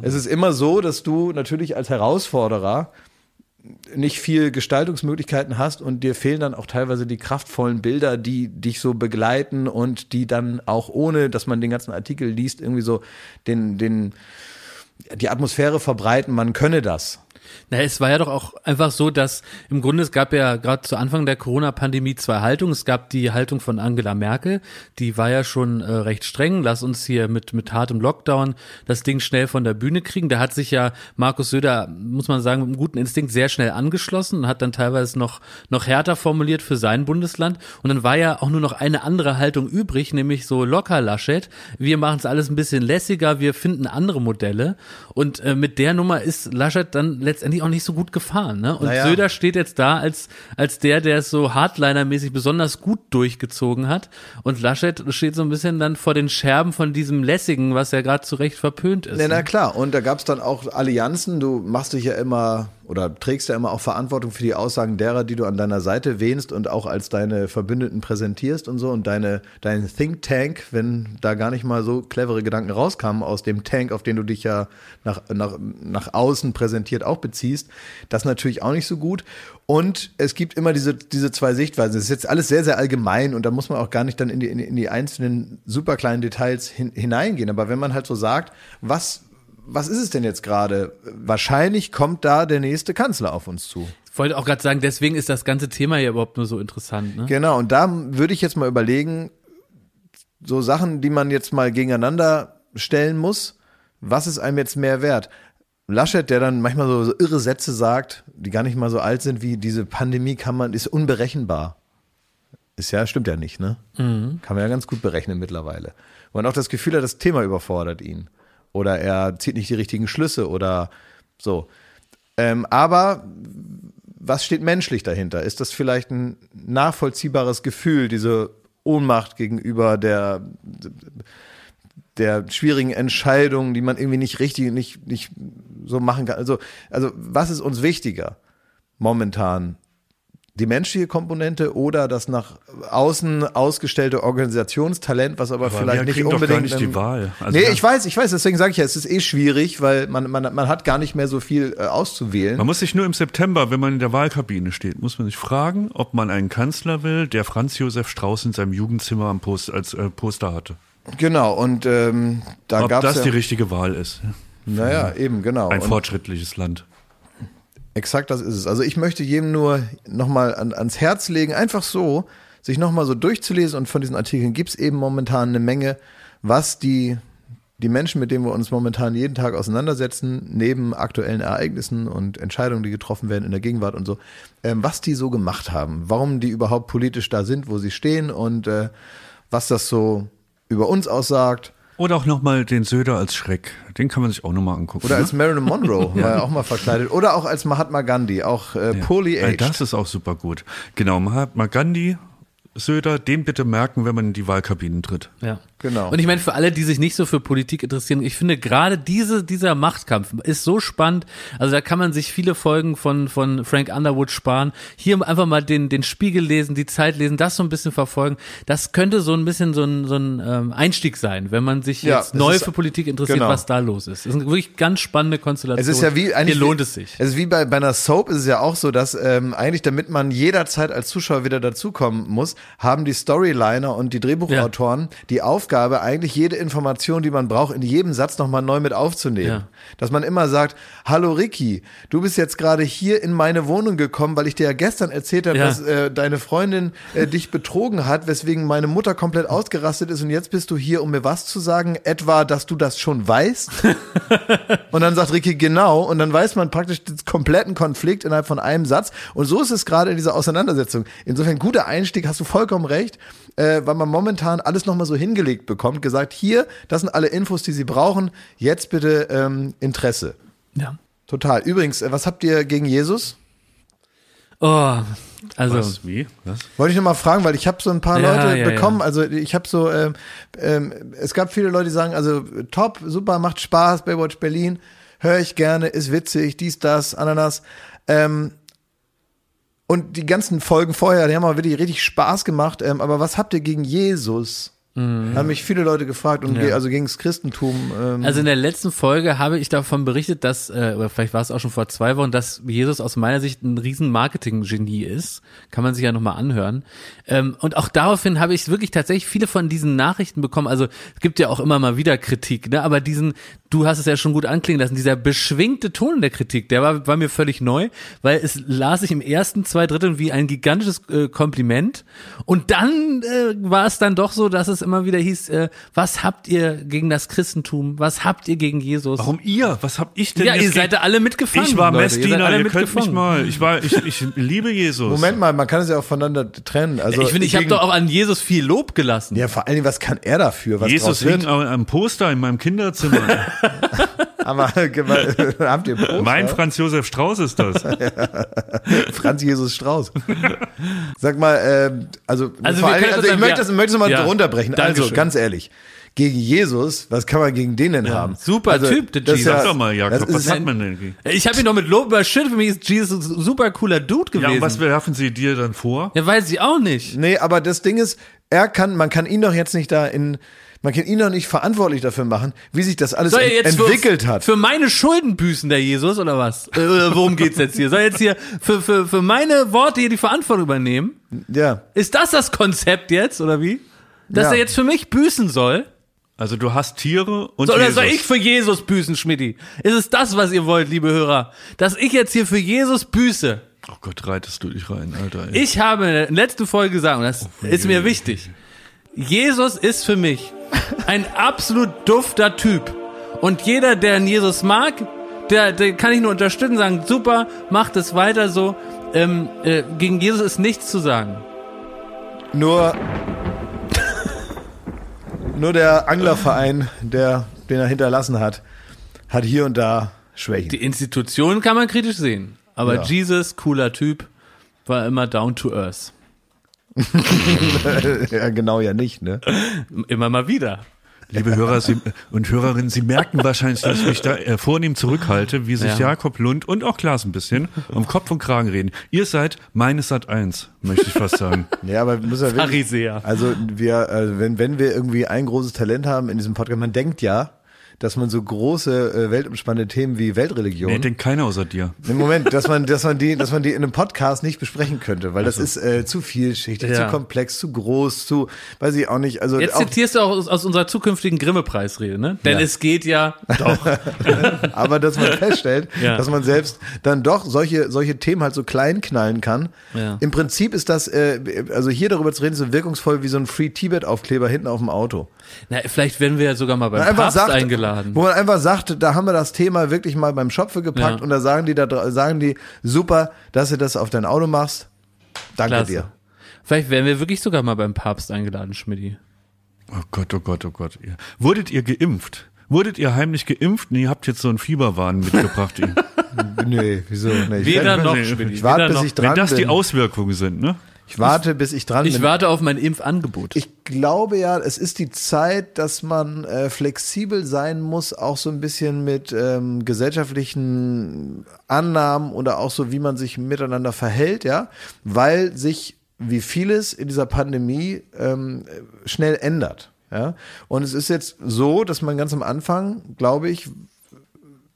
Es ist immer so, dass du natürlich als Herausforderer nicht viel Gestaltungsmöglichkeiten hast und dir fehlen dann auch teilweise die kraftvollen Bilder, die dich so begleiten und die dann auch ohne, dass man den ganzen Artikel liest, irgendwie so den, den, die Atmosphäre verbreiten, man könne das. Na, es war ja doch auch einfach so, dass im Grunde es gab ja gerade zu Anfang der Corona-Pandemie zwei Haltungen. Es gab die Haltung von Angela Merkel, die war ja schon äh, recht streng. Lass uns hier mit mit hartem Lockdown das Ding schnell von der Bühne kriegen. Da hat sich ja Markus Söder, muss man sagen, mit einem guten Instinkt sehr schnell angeschlossen und hat dann teilweise noch noch härter formuliert für sein Bundesland. Und dann war ja auch nur noch eine andere Haltung übrig, nämlich so locker Laschet. Wir machen es alles ein bisschen lässiger, wir finden andere Modelle. Und äh, mit der Nummer ist Laschet dann letztendlich auch nicht so gut gefahren. Ne? Und Naja. Söder steht jetzt da als, als der, der es so Hardliner-mäßig besonders gut durchgezogen hat. Und Laschet steht so ein bisschen dann vor den Scherben von diesem Lässigen, was ja gerade zu Recht verpönt ist. Na ne? klar, und da gab es dann auch Allianzen. Du machst dich ja immer oder trägst ja immer auch Verantwortung für die Aussagen derer, die du an deiner Seite wähnst und auch als deine Verbündeten präsentierst und so. Und deine, dein Think Tank, wenn da gar nicht mal so clevere Gedanken rauskamen aus dem Tank, auf den du dich ja nach, nach, nach außen präsentiert auch beziehst, das natürlich auch nicht so gut. Und es gibt immer diese, diese zwei Sichtweisen. Das ist jetzt alles sehr, sehr allgemein und da muss man auch gar nicht dann in die, in die, in die einzelnen super kleinen Details hin, hineingehen. Aber wenn man halt so sagt, was, was ist es denn jetzt gerade? Wahrscheinlich kommt da der nächste Kanzler auf uns zu. Ich wollte auch gerade sagen, deswegen ist das ganze Thema ja überhaupt nur so interessant. Ne? Genau, und da würde ich jetzt mal überlegen, so Sachen, die man jetzt mal gegeneinander stellen muss, was ist einem jetzt mehr wert? Laschet, der dann manchmal so, so irre Sätze sagt, die gar nicht mal so alt sind, wie diese Pandemie kann man, ist unberechenbar. Ist ja, stimmt ja nicht, ne? Kann man ja ganz gut berechnen mittlerweile. Man auch das Gefühl hat, das Thema überfordert ihn. Oder er zieht nicht die richtigen Schlüsse oder so. Ähm, aber was steht menschlich dahinter? Ist das vielleicht ein nachvollziehbares Gefühl, diese Ohnmacht gegenüber der, der schwierigen Entscheidungen, die man irgendwie nicht richtig, nicht, nicht so machen kann? Also, also, was ist uns wichtiger momentan? Die menschliche Komponente oder das nach außen ausgestellte Organisationstalent, was aber, Aber vielleicht nicht kriegen doch unbedingt. gar nicht die Wahl. Also nee, ich weiß, ich weiß, deswegen sage ich ja, es ist eh schwierig, weil man, man, man hat gar nicht mehr so viel äh, auszuwählen. Man muss sich nur im September, wenn man in der Wahlkabine steht, muss man sich fragen, ob man einen Kanzler will, der Franz Josef Strauß in seinem Jugendzimmer am Post, als äh, Poster hatte. Genau, und ähm, da Ob gab das es die ja, richtige Wahl ist. naja, eben, genau. Ein Und fortschrittliches Land. Exakt das ist es. Also ich möchte jedem nur nochmal an, ans Herz legen, einfach so, sich nochmal so durchzulesen und von diesen Artikeln gibt es eben momentan eine Menge, was die, die Menschen, mit denen wir uns momentan jeden Tag auseinandersetzen, neben aktuellen Ereignissen und Entscheidungen, die getroffen werden in der Gegenwart und so, ähm, was die so gemacht haben, warum die überhaupt politisch da sind, wo sie stehen und äh, was das so über uns aussagt. Oder auch nochmal den Söder als Schreck. Den kann man sich auch nochmal angucken. Oder ne? als Marilyn Monroe, war er auch mal verkleidet. Oder auch als Mahatma Gandhi, auch äh, poorly Ja, aged. Das ist auch super gut. Genau, Mahatma Gandhi, Söder, den bitte merken, wenn man in die Wahlkabinen tritt. Ja. Genau. Und ich meine, für alle, die sich nicht so für Politik interessieren, ich finde gerade diese, dieser Machtkampf ist so spannend. Also da kann man sich viele Folgen von, von Frank Underwood sparen. Hier einfach mal den, den Spiegel lesen, die Zeit lesen, das so ein bisschen verfolgen. Das könnte so ein bisschen so ein, so ein ähm, Einstieg sein, wenn man sich Ja, jetzt neu ist- für Politik interessiert, genau. was da los ist. Das ist eine wirklich ganz spannende Konstellation. Es ist ja wie eigentlich Hier lohnt es sich. Es ist wie bei, bei einer Soap ist es ja auch so, dass ähm, eigentlich, damit man jederzeit als Zuschauer wieder dazukommen muss, haben die Storyliner und die Drehbuchautoren die Aufgabe, eigentlich jede Information, die man braucht, in jedem Satz nochmal neu mit aufzunehmen. Ja. Dass man immer sagt, hallo Ricky, du bist jetzt gerade hier in meine Wohnung gekommen, weil ich dir ja gestern erzählt habe, Ja. dass äh, deine Freundin äh, dich betrogen hat, weswegen meine Mutter komplett ausgerastet ist und jetzt bist du hier, um mir was zu sagen, etwa, dass du das schon weißt. Und dann sagt Ricky genau und dann weiß man praktisch den kompletten Konflikt innerhalb von einem Satz. Und so ist es gerade in dieser Auseinandersetzung. Insofern guter Einstieg, hast du vollkommen recht, äh, weil man momentan alles nochmal so hingelegt bekommt, gesagt, hier, das sind alle Infos, die Sie brauchen, jetzt bitte ähm, Interesse. Ja. Total. Übrigens, äh, was habt ihr gegen Jesus? Oh, also. Was? Wie? Was? Wollte ich noch mal fragen, weil ich habe so ein paar Ja, Leute ja, bekommen. ja. Also ich habe so, ähm, ähm, es gab viele Leute, die sagen, also top, super, macht Spaß, Baywatch Berlin, höre ich gerne, ist witzig, dies, das, Ananas. Ähm, und die ganzen Folgen vorher, die haben auch wirklich richtig Spaß gemacht. Ähm, aber was habt ihr gegen Jesus? Haben mich viele Leute gefragt und ge- also gegen das Christentum. Ähm, Also in der letzten Folge habe ich davon berichtet, dass, äh, oder vielleicht war es auch schon vor zwei Wochen, dass Jesus aus meiner Sicht ein riesen Marketing-Genie ist. Kann man sich ja nochmal anhören. Ähm, und auch daraufhin habe ich wirklich tatsächlich viele von diesen Nachrichten bekommen. Also es gibt ja auch immer mal wieder Kritik, ne? aber diesen, du hast es ja schon gut anklingen lassen, dieser beschwingte Ton der Kritik, der war, war mir völlig neu, weil es las sich im ersten zwei Dritteln wie ein gigantisches äh, Kompliment. Und dann äh, war es dann doch so, dass es immer wieder hieß, äh, was habt ihr gegen das Christentum? Was habt ihr gegen Jesus? Warum ihr? Was hab ich denn Ja, jetzt ihr seid da alle mitgefangen. Ich war Leute. Ihr Messdiener, alle ihr, könnt mich mal. Ich war, ich, ich liebe Jesus. Moment mal, man kann es ja auch voneinander trennen. Also ich finde, ich habe doch auch an Jesus viel Lob gelassen. Ja, vor allen Dingen, was kann er dafür? Was Jesus hing am Poster in meinem Kinderzimmer. Aber habt ihr Poster? mein Franz Josef Strauß ist das. Franz Jesus Strauß. Sag mal, ähm, also, Also können also ich möchte ja. das, möchte das mal Ja. runterbrechen. Also Dankeschön. ganz ehrlich, gegen Jesus, was kann man gegen den denn haben? super also, Typ, der Jesus. Sag doch mal, Jakob, das was hat man denn gegen? Ich habe ihn doch mit Lob überschüttet. Für mich ist Jesus ein super cooler Dude Ja, gewesen. und was werfen sie dir dann vor? Ja, weiß ich auch nicht. Nee, aber das Ding ist, er kann, man kann ihn doch jetzt nicht da in, man kann ihn doch nicht verantwortlich dafür machen, wie sich das alles er ent jetzt entwickelt für, hat. für meine Schulden büßen, der Jesus, oder was? Äh, Oder worum geht's jetzt hier? Soll er jetzt hier für, für, für meine Worte hier die Verantwortung übernehmen? ja. Ist das das Konzept jetzt, oder wie? Dass Ja. er jetzt für mich büßen soll? Also du hast Tiere und So, oder Jesus. soll ich für Jesus büßen, Schmidti? Ist es das, was ihr wollt, liebe Hörer? Dass ich jetzt hier für Jesus büße? oh Gott, reitest du dich rein, Alter. Ey. Ich habe in der letzten Folge gesagt, und das ist mir wichtig, Jesus ist für mich ein absolut dufter Typ. Und jeder, der einen Jesus mag, der, der kann ich nur unterstützen, sagen, super, macht es weiter so. Ähm, äh, gegen Jesus ist nichts zu sagen. Nur, nur der Anglerverein, der, den er hinterlassen hat, hat hier und da Schwächen. Die Institution kann man kritisch sehen. Aber Ja. Jesus, cooler Typ, war immer down to earth. ja, genau ja nicht, ne? Immer mal wieder. Liebe Hörer Sie, und Hörerinnen, Sie merken wahrscheinlich, dass ich mich da äh, vornehm zurückhalte, wie sich Ja. Jakob Lund und auch Klaas ein bisschen um Kopf und Kragen reden. Ihr seid meines Sat 1, möchte ich fast sagen. Ja, aber muss ja wirklich. Also wir, äh, wenn, wenn wir irgendwie ein großes Talent haben in diesem Podcast, man denkt ja, dass man so große äh, weltumspannende Themen wie Weltreligion. Nee, denkt keiner außer dir. Im Moment, dass man, dass man die, dass man die in einem Podcast nicht besprechen könnte, weil das ist äh, zu vielschichtig, Ja. zu komplex, zu groß, zu, weiß ich auch nicht. Also Jetzt auch, zitierst du auch aus, aus unserer zukünftigen Grimme-Preisrede, ne? Denn Ja. es geht ja doch. aber dass man feststellt, Ja. dass man selbst dann doch solche, solche Themen halt so klein knallen kann. Ja. Im Prinzip ist das, äh, also hier darüber zu reden, so wirkungsvoll wie so ein Free Tibet Aufkleber hinten auf dem Auto. Na, vielleicht werden wir ja sogar mal beim einfach Papst sagt, eingeladen. Wo man einfach sagt, da haben wir das Thema wirklich mal beim Schopfe gepackt Ja. und da sagen die, da sagen die, super, dass du das auf dein Auto machst. Danke Klasse. dir. Vielleicht werden wir wirklich sogar mal beim Papst eingeladen, Schmidti. Oh Gott, oh Gott, oh Gott. Wurdet ihr geimpft? Wurdet ihr heimlich geimpft? Nee, ihr habt jetzt so einen Fieberwahn mitgebracht. ihr. Nee, wieso? Nee, ich, Weder werd- noch, nee, Schmidti. ich warte, bis noch. ich dran Wenn das bin. die Auswirkungen sind, ne? Ich warte, bis ich dran Ich bin. warte auf mein Impfangebot. Ich glaube ja, es ist die Zeit, dass man äh, flexibel sein muss, auch so ein bisschen mit ähm, gesellschaftlichen Annahmen oder auch so, wie man sich miteinander verhält, ja, weil sich wie vieles in dieser Pandemie ähm, schnell ändert. Ja? Und es ist jetzt so, dass man ganz am Anfang, glaube ich,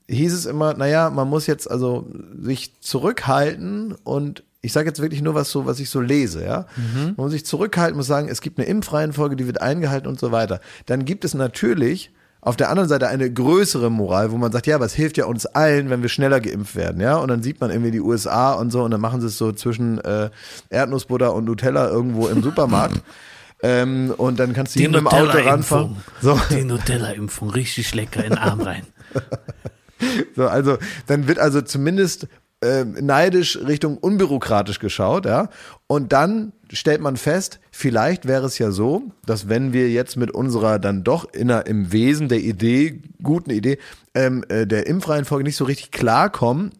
hieß es immer, naja, man muss jetzt also sich zurückhalten und ich sage jetzt wirklich nur was so, was ich so lese, ja. Man muss sich zurückhalten, muss sagen, es gibt eine Impfreihenfolge, die wird eingehalten und so weiter. Dann gibt es natürlich auf der anderen Seite eine größere Moral, wo man sagt, ja, es hilft ja uns allen, wenn wir schneller geimpft werden, ja. Und dann sieht man irgendwie die USA und so und dann machen sie es so zwischen äh, Erdnussbutter und Nutella irgendwo im Supermarkt. ähm, und dann kannst du hier mit dem Auto ranfahren. So. Die Nutella-Impfung, richtig lecker in den Arm rein. So, also dann wird also zumindest äh, neidisch Richtung unbürokratisch geschaut, ja. Und dann stellt man fest, vielleicht wäre es ja so, dass wenn wir jetzt mit unserer dann doch inner im Wesen der Idee, guten Idee, ähm, äh, der Impfreihenfolge nicht so richtig klarkommen,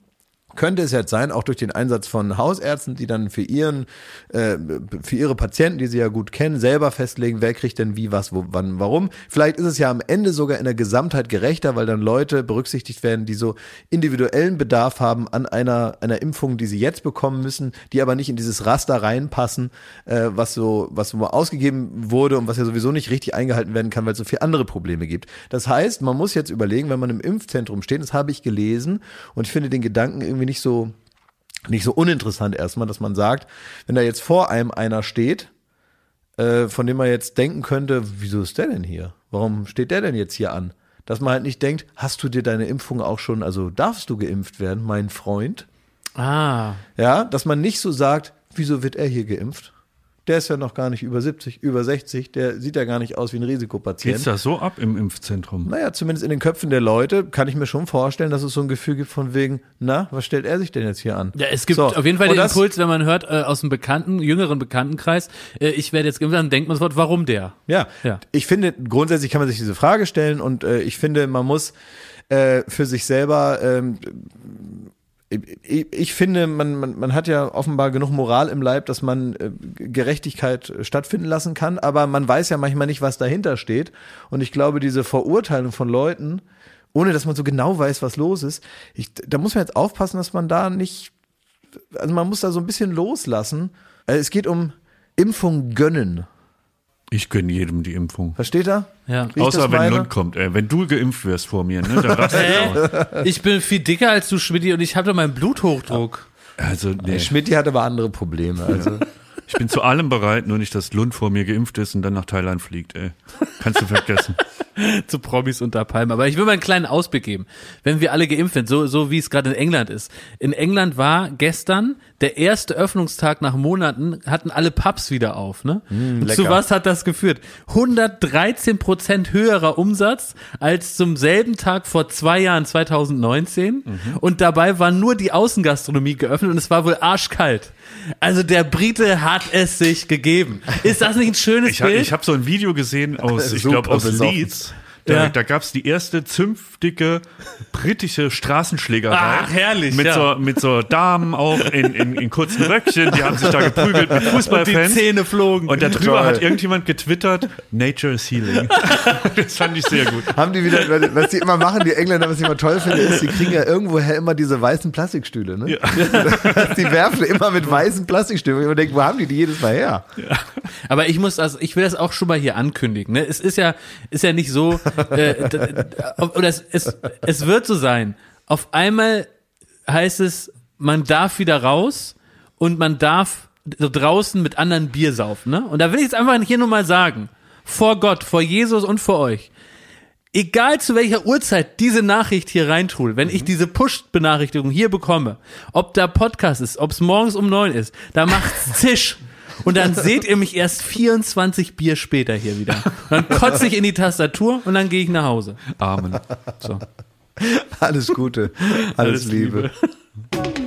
könnte es jetzt sein, auch durch den Einsatz von Hausärzten, die dann für ihren, äh, für ihre Patienten, die sie ja gut kennen, selber festlegen, wer kriegt denn wie, was, wo, wann, warum. Vielleicht ist es ja am Ende sogar in der Gesamtheit gerechter, weil dann Leute berücksichtigt werden, die so individuellen Bedarf haben an einer, einer Impfung, die sie jetzt bekommen müssen, die aber nicht in dieses Raster reinpassen, äh, was so, was so ausgegeben wurde und was ja sowieso nicht richtig eingehalten werden kann, weil es so viele andere Probleme gibt. Das heißt, man muss jetzt überlegen, wenn man im Impfzentrum steht, das habe ich gelesen und ich finde den Gedanken irgendwie nicht so, nicht so uninteressant erstmal, dass man sagt, wenn da jetzt vor einem einer steht, äh, von dem man jetzt denken könnte, wieso ist der denn hier? Warum steht der denn jetzt hier an? Dass man halt nicht denkt, hast du dir deine Impfung auch schon, also darfst du geimpft werden, mein Freund? Ah. Ja, dass man nicht so sagt, wieso wird er hier geimpft? Der ist ja noch gar nicht über 70, über 60, der sieht ja gar nicht aus wie ein Risikopatient. Geht's da so ab im Impfzentrum? Naja, zumindest in den Köpfen der Leute kann ich mir schon vorstellen, dass es so ein Gefühl gibt von wegen, na, was stellt er sich denn jetzt hier an? Ja, es gibt So, auf jeden Fall und den das- Impuls, wenn man hört äh, aus dem bekannten, jüngeren Bekanntenkreis, äh, ich werde jetzt geimpft, dann denkt man sofort, warum der? Ja, Ja. ich finde, grundsätzlich kann man sich diese Frage stellen und äh, ich finde, man muss äh, für sich selber, ähm, ich, ich finde, man, man, man hat ja offenbar genug Moral im Leib, dass man äh, Gerechtigkeit äh, stattfinden lassen kann, aber man weiß ja manchmal nicht, was dahinter steht. Und ich glaube, diese Verurteilung von Leuten, ohne dass man so genau weiß, was los ist, ich, da muss man jetzt aufpassen, dass man da nicht, also man muss da so ein bisschen loslassen. Äh, Es geht um Impfung gönnen. Ich gönne jedem die Impfung. Versteht er? Ja. Ich Außer wenn meine? Lund kommt. Äh, wenn du geimpft wirst vor mir, ne, dann raste ich bin viel dicker als du, Schmidt, und ich habe doch meinen Bluthochdruck. Also, nee. Der Schmidt hat aber andere Probleme. Also Ich bin zu allem bereit, nur nicht, dass Lund vor mir geimpft ist und dann nach Thailand fliegt, ey. Kannst du vergessen. zu Promis unter Palmen. Aber ich will mal einen kleinen Ausblick geben. Wenn wir alle geimpft sind, so, so wie es gerade in England ist. In England war gestern der erste Öffnungstag nach Monaten, hatten alle Pubs wieder auf. Ne? Und zu was hat das geführt? 113 Prozent höherer Umsatz als zum selben Tag vor zwei Jahren, 2019. Und dabei war nur die Außengastronomie geöffnet und es war wohl arschkalt. Also der Brite hat es sich gegeben. Ist das nicht ein schönes Ich, Bild? ich habe so ein Video gesehen aus, ich glaube, aus besoffen. Leeds. Da, Ja. da gab's die erste zünftige britische Straßenschlägerei. Ach, herrlich, Mit, ja. so, mit so Damen auch in, in, in kurzen Röckchen, die haben sich da geprügelt mit und die Fußballfans. Zähne flogen. Und darüber Toll. hat irgendjemand getwittert, Nature is healing. das fand ich sehr gut. haben die wieder, was die immer machen, die Engländer, was ich immer toll finde, ist, die kriegen ja irgendwoher immer diese weißen Plastikstühle. Ne? die werfen immer mit weißen Plastikstühlen. Und ich denke, wo haben die die jedes Mal her? Aber ich muss das, ich will das auch schon mal hier ankündigen. Ne? Es ist ja, ist ja nicht so, äh, oder es, es, es wird so sein. Auf einmal heißt es, man darf wieder raus und man darf so draußen mit anderen Bier saufen. Ne? Und da will ich jetzt einfach hier nur mal sagen, vor Gott, vor Jesus und vor euch. Egal zu welcher Uhrzeit diese Nachricht hier reintue, wenn ich diese Push-Benachrichtigung hier bekomme, ob da Podcast ist, ob es morgens um neun ist, da macht's Zisch. Und dann seht ihr mich erst 24 Bier später hier wieder. Und dann kotze ich in die Tastatur und dann gehe ich nach Hause. Amen. So. Alles Gute, alles, Liebe. Baywatch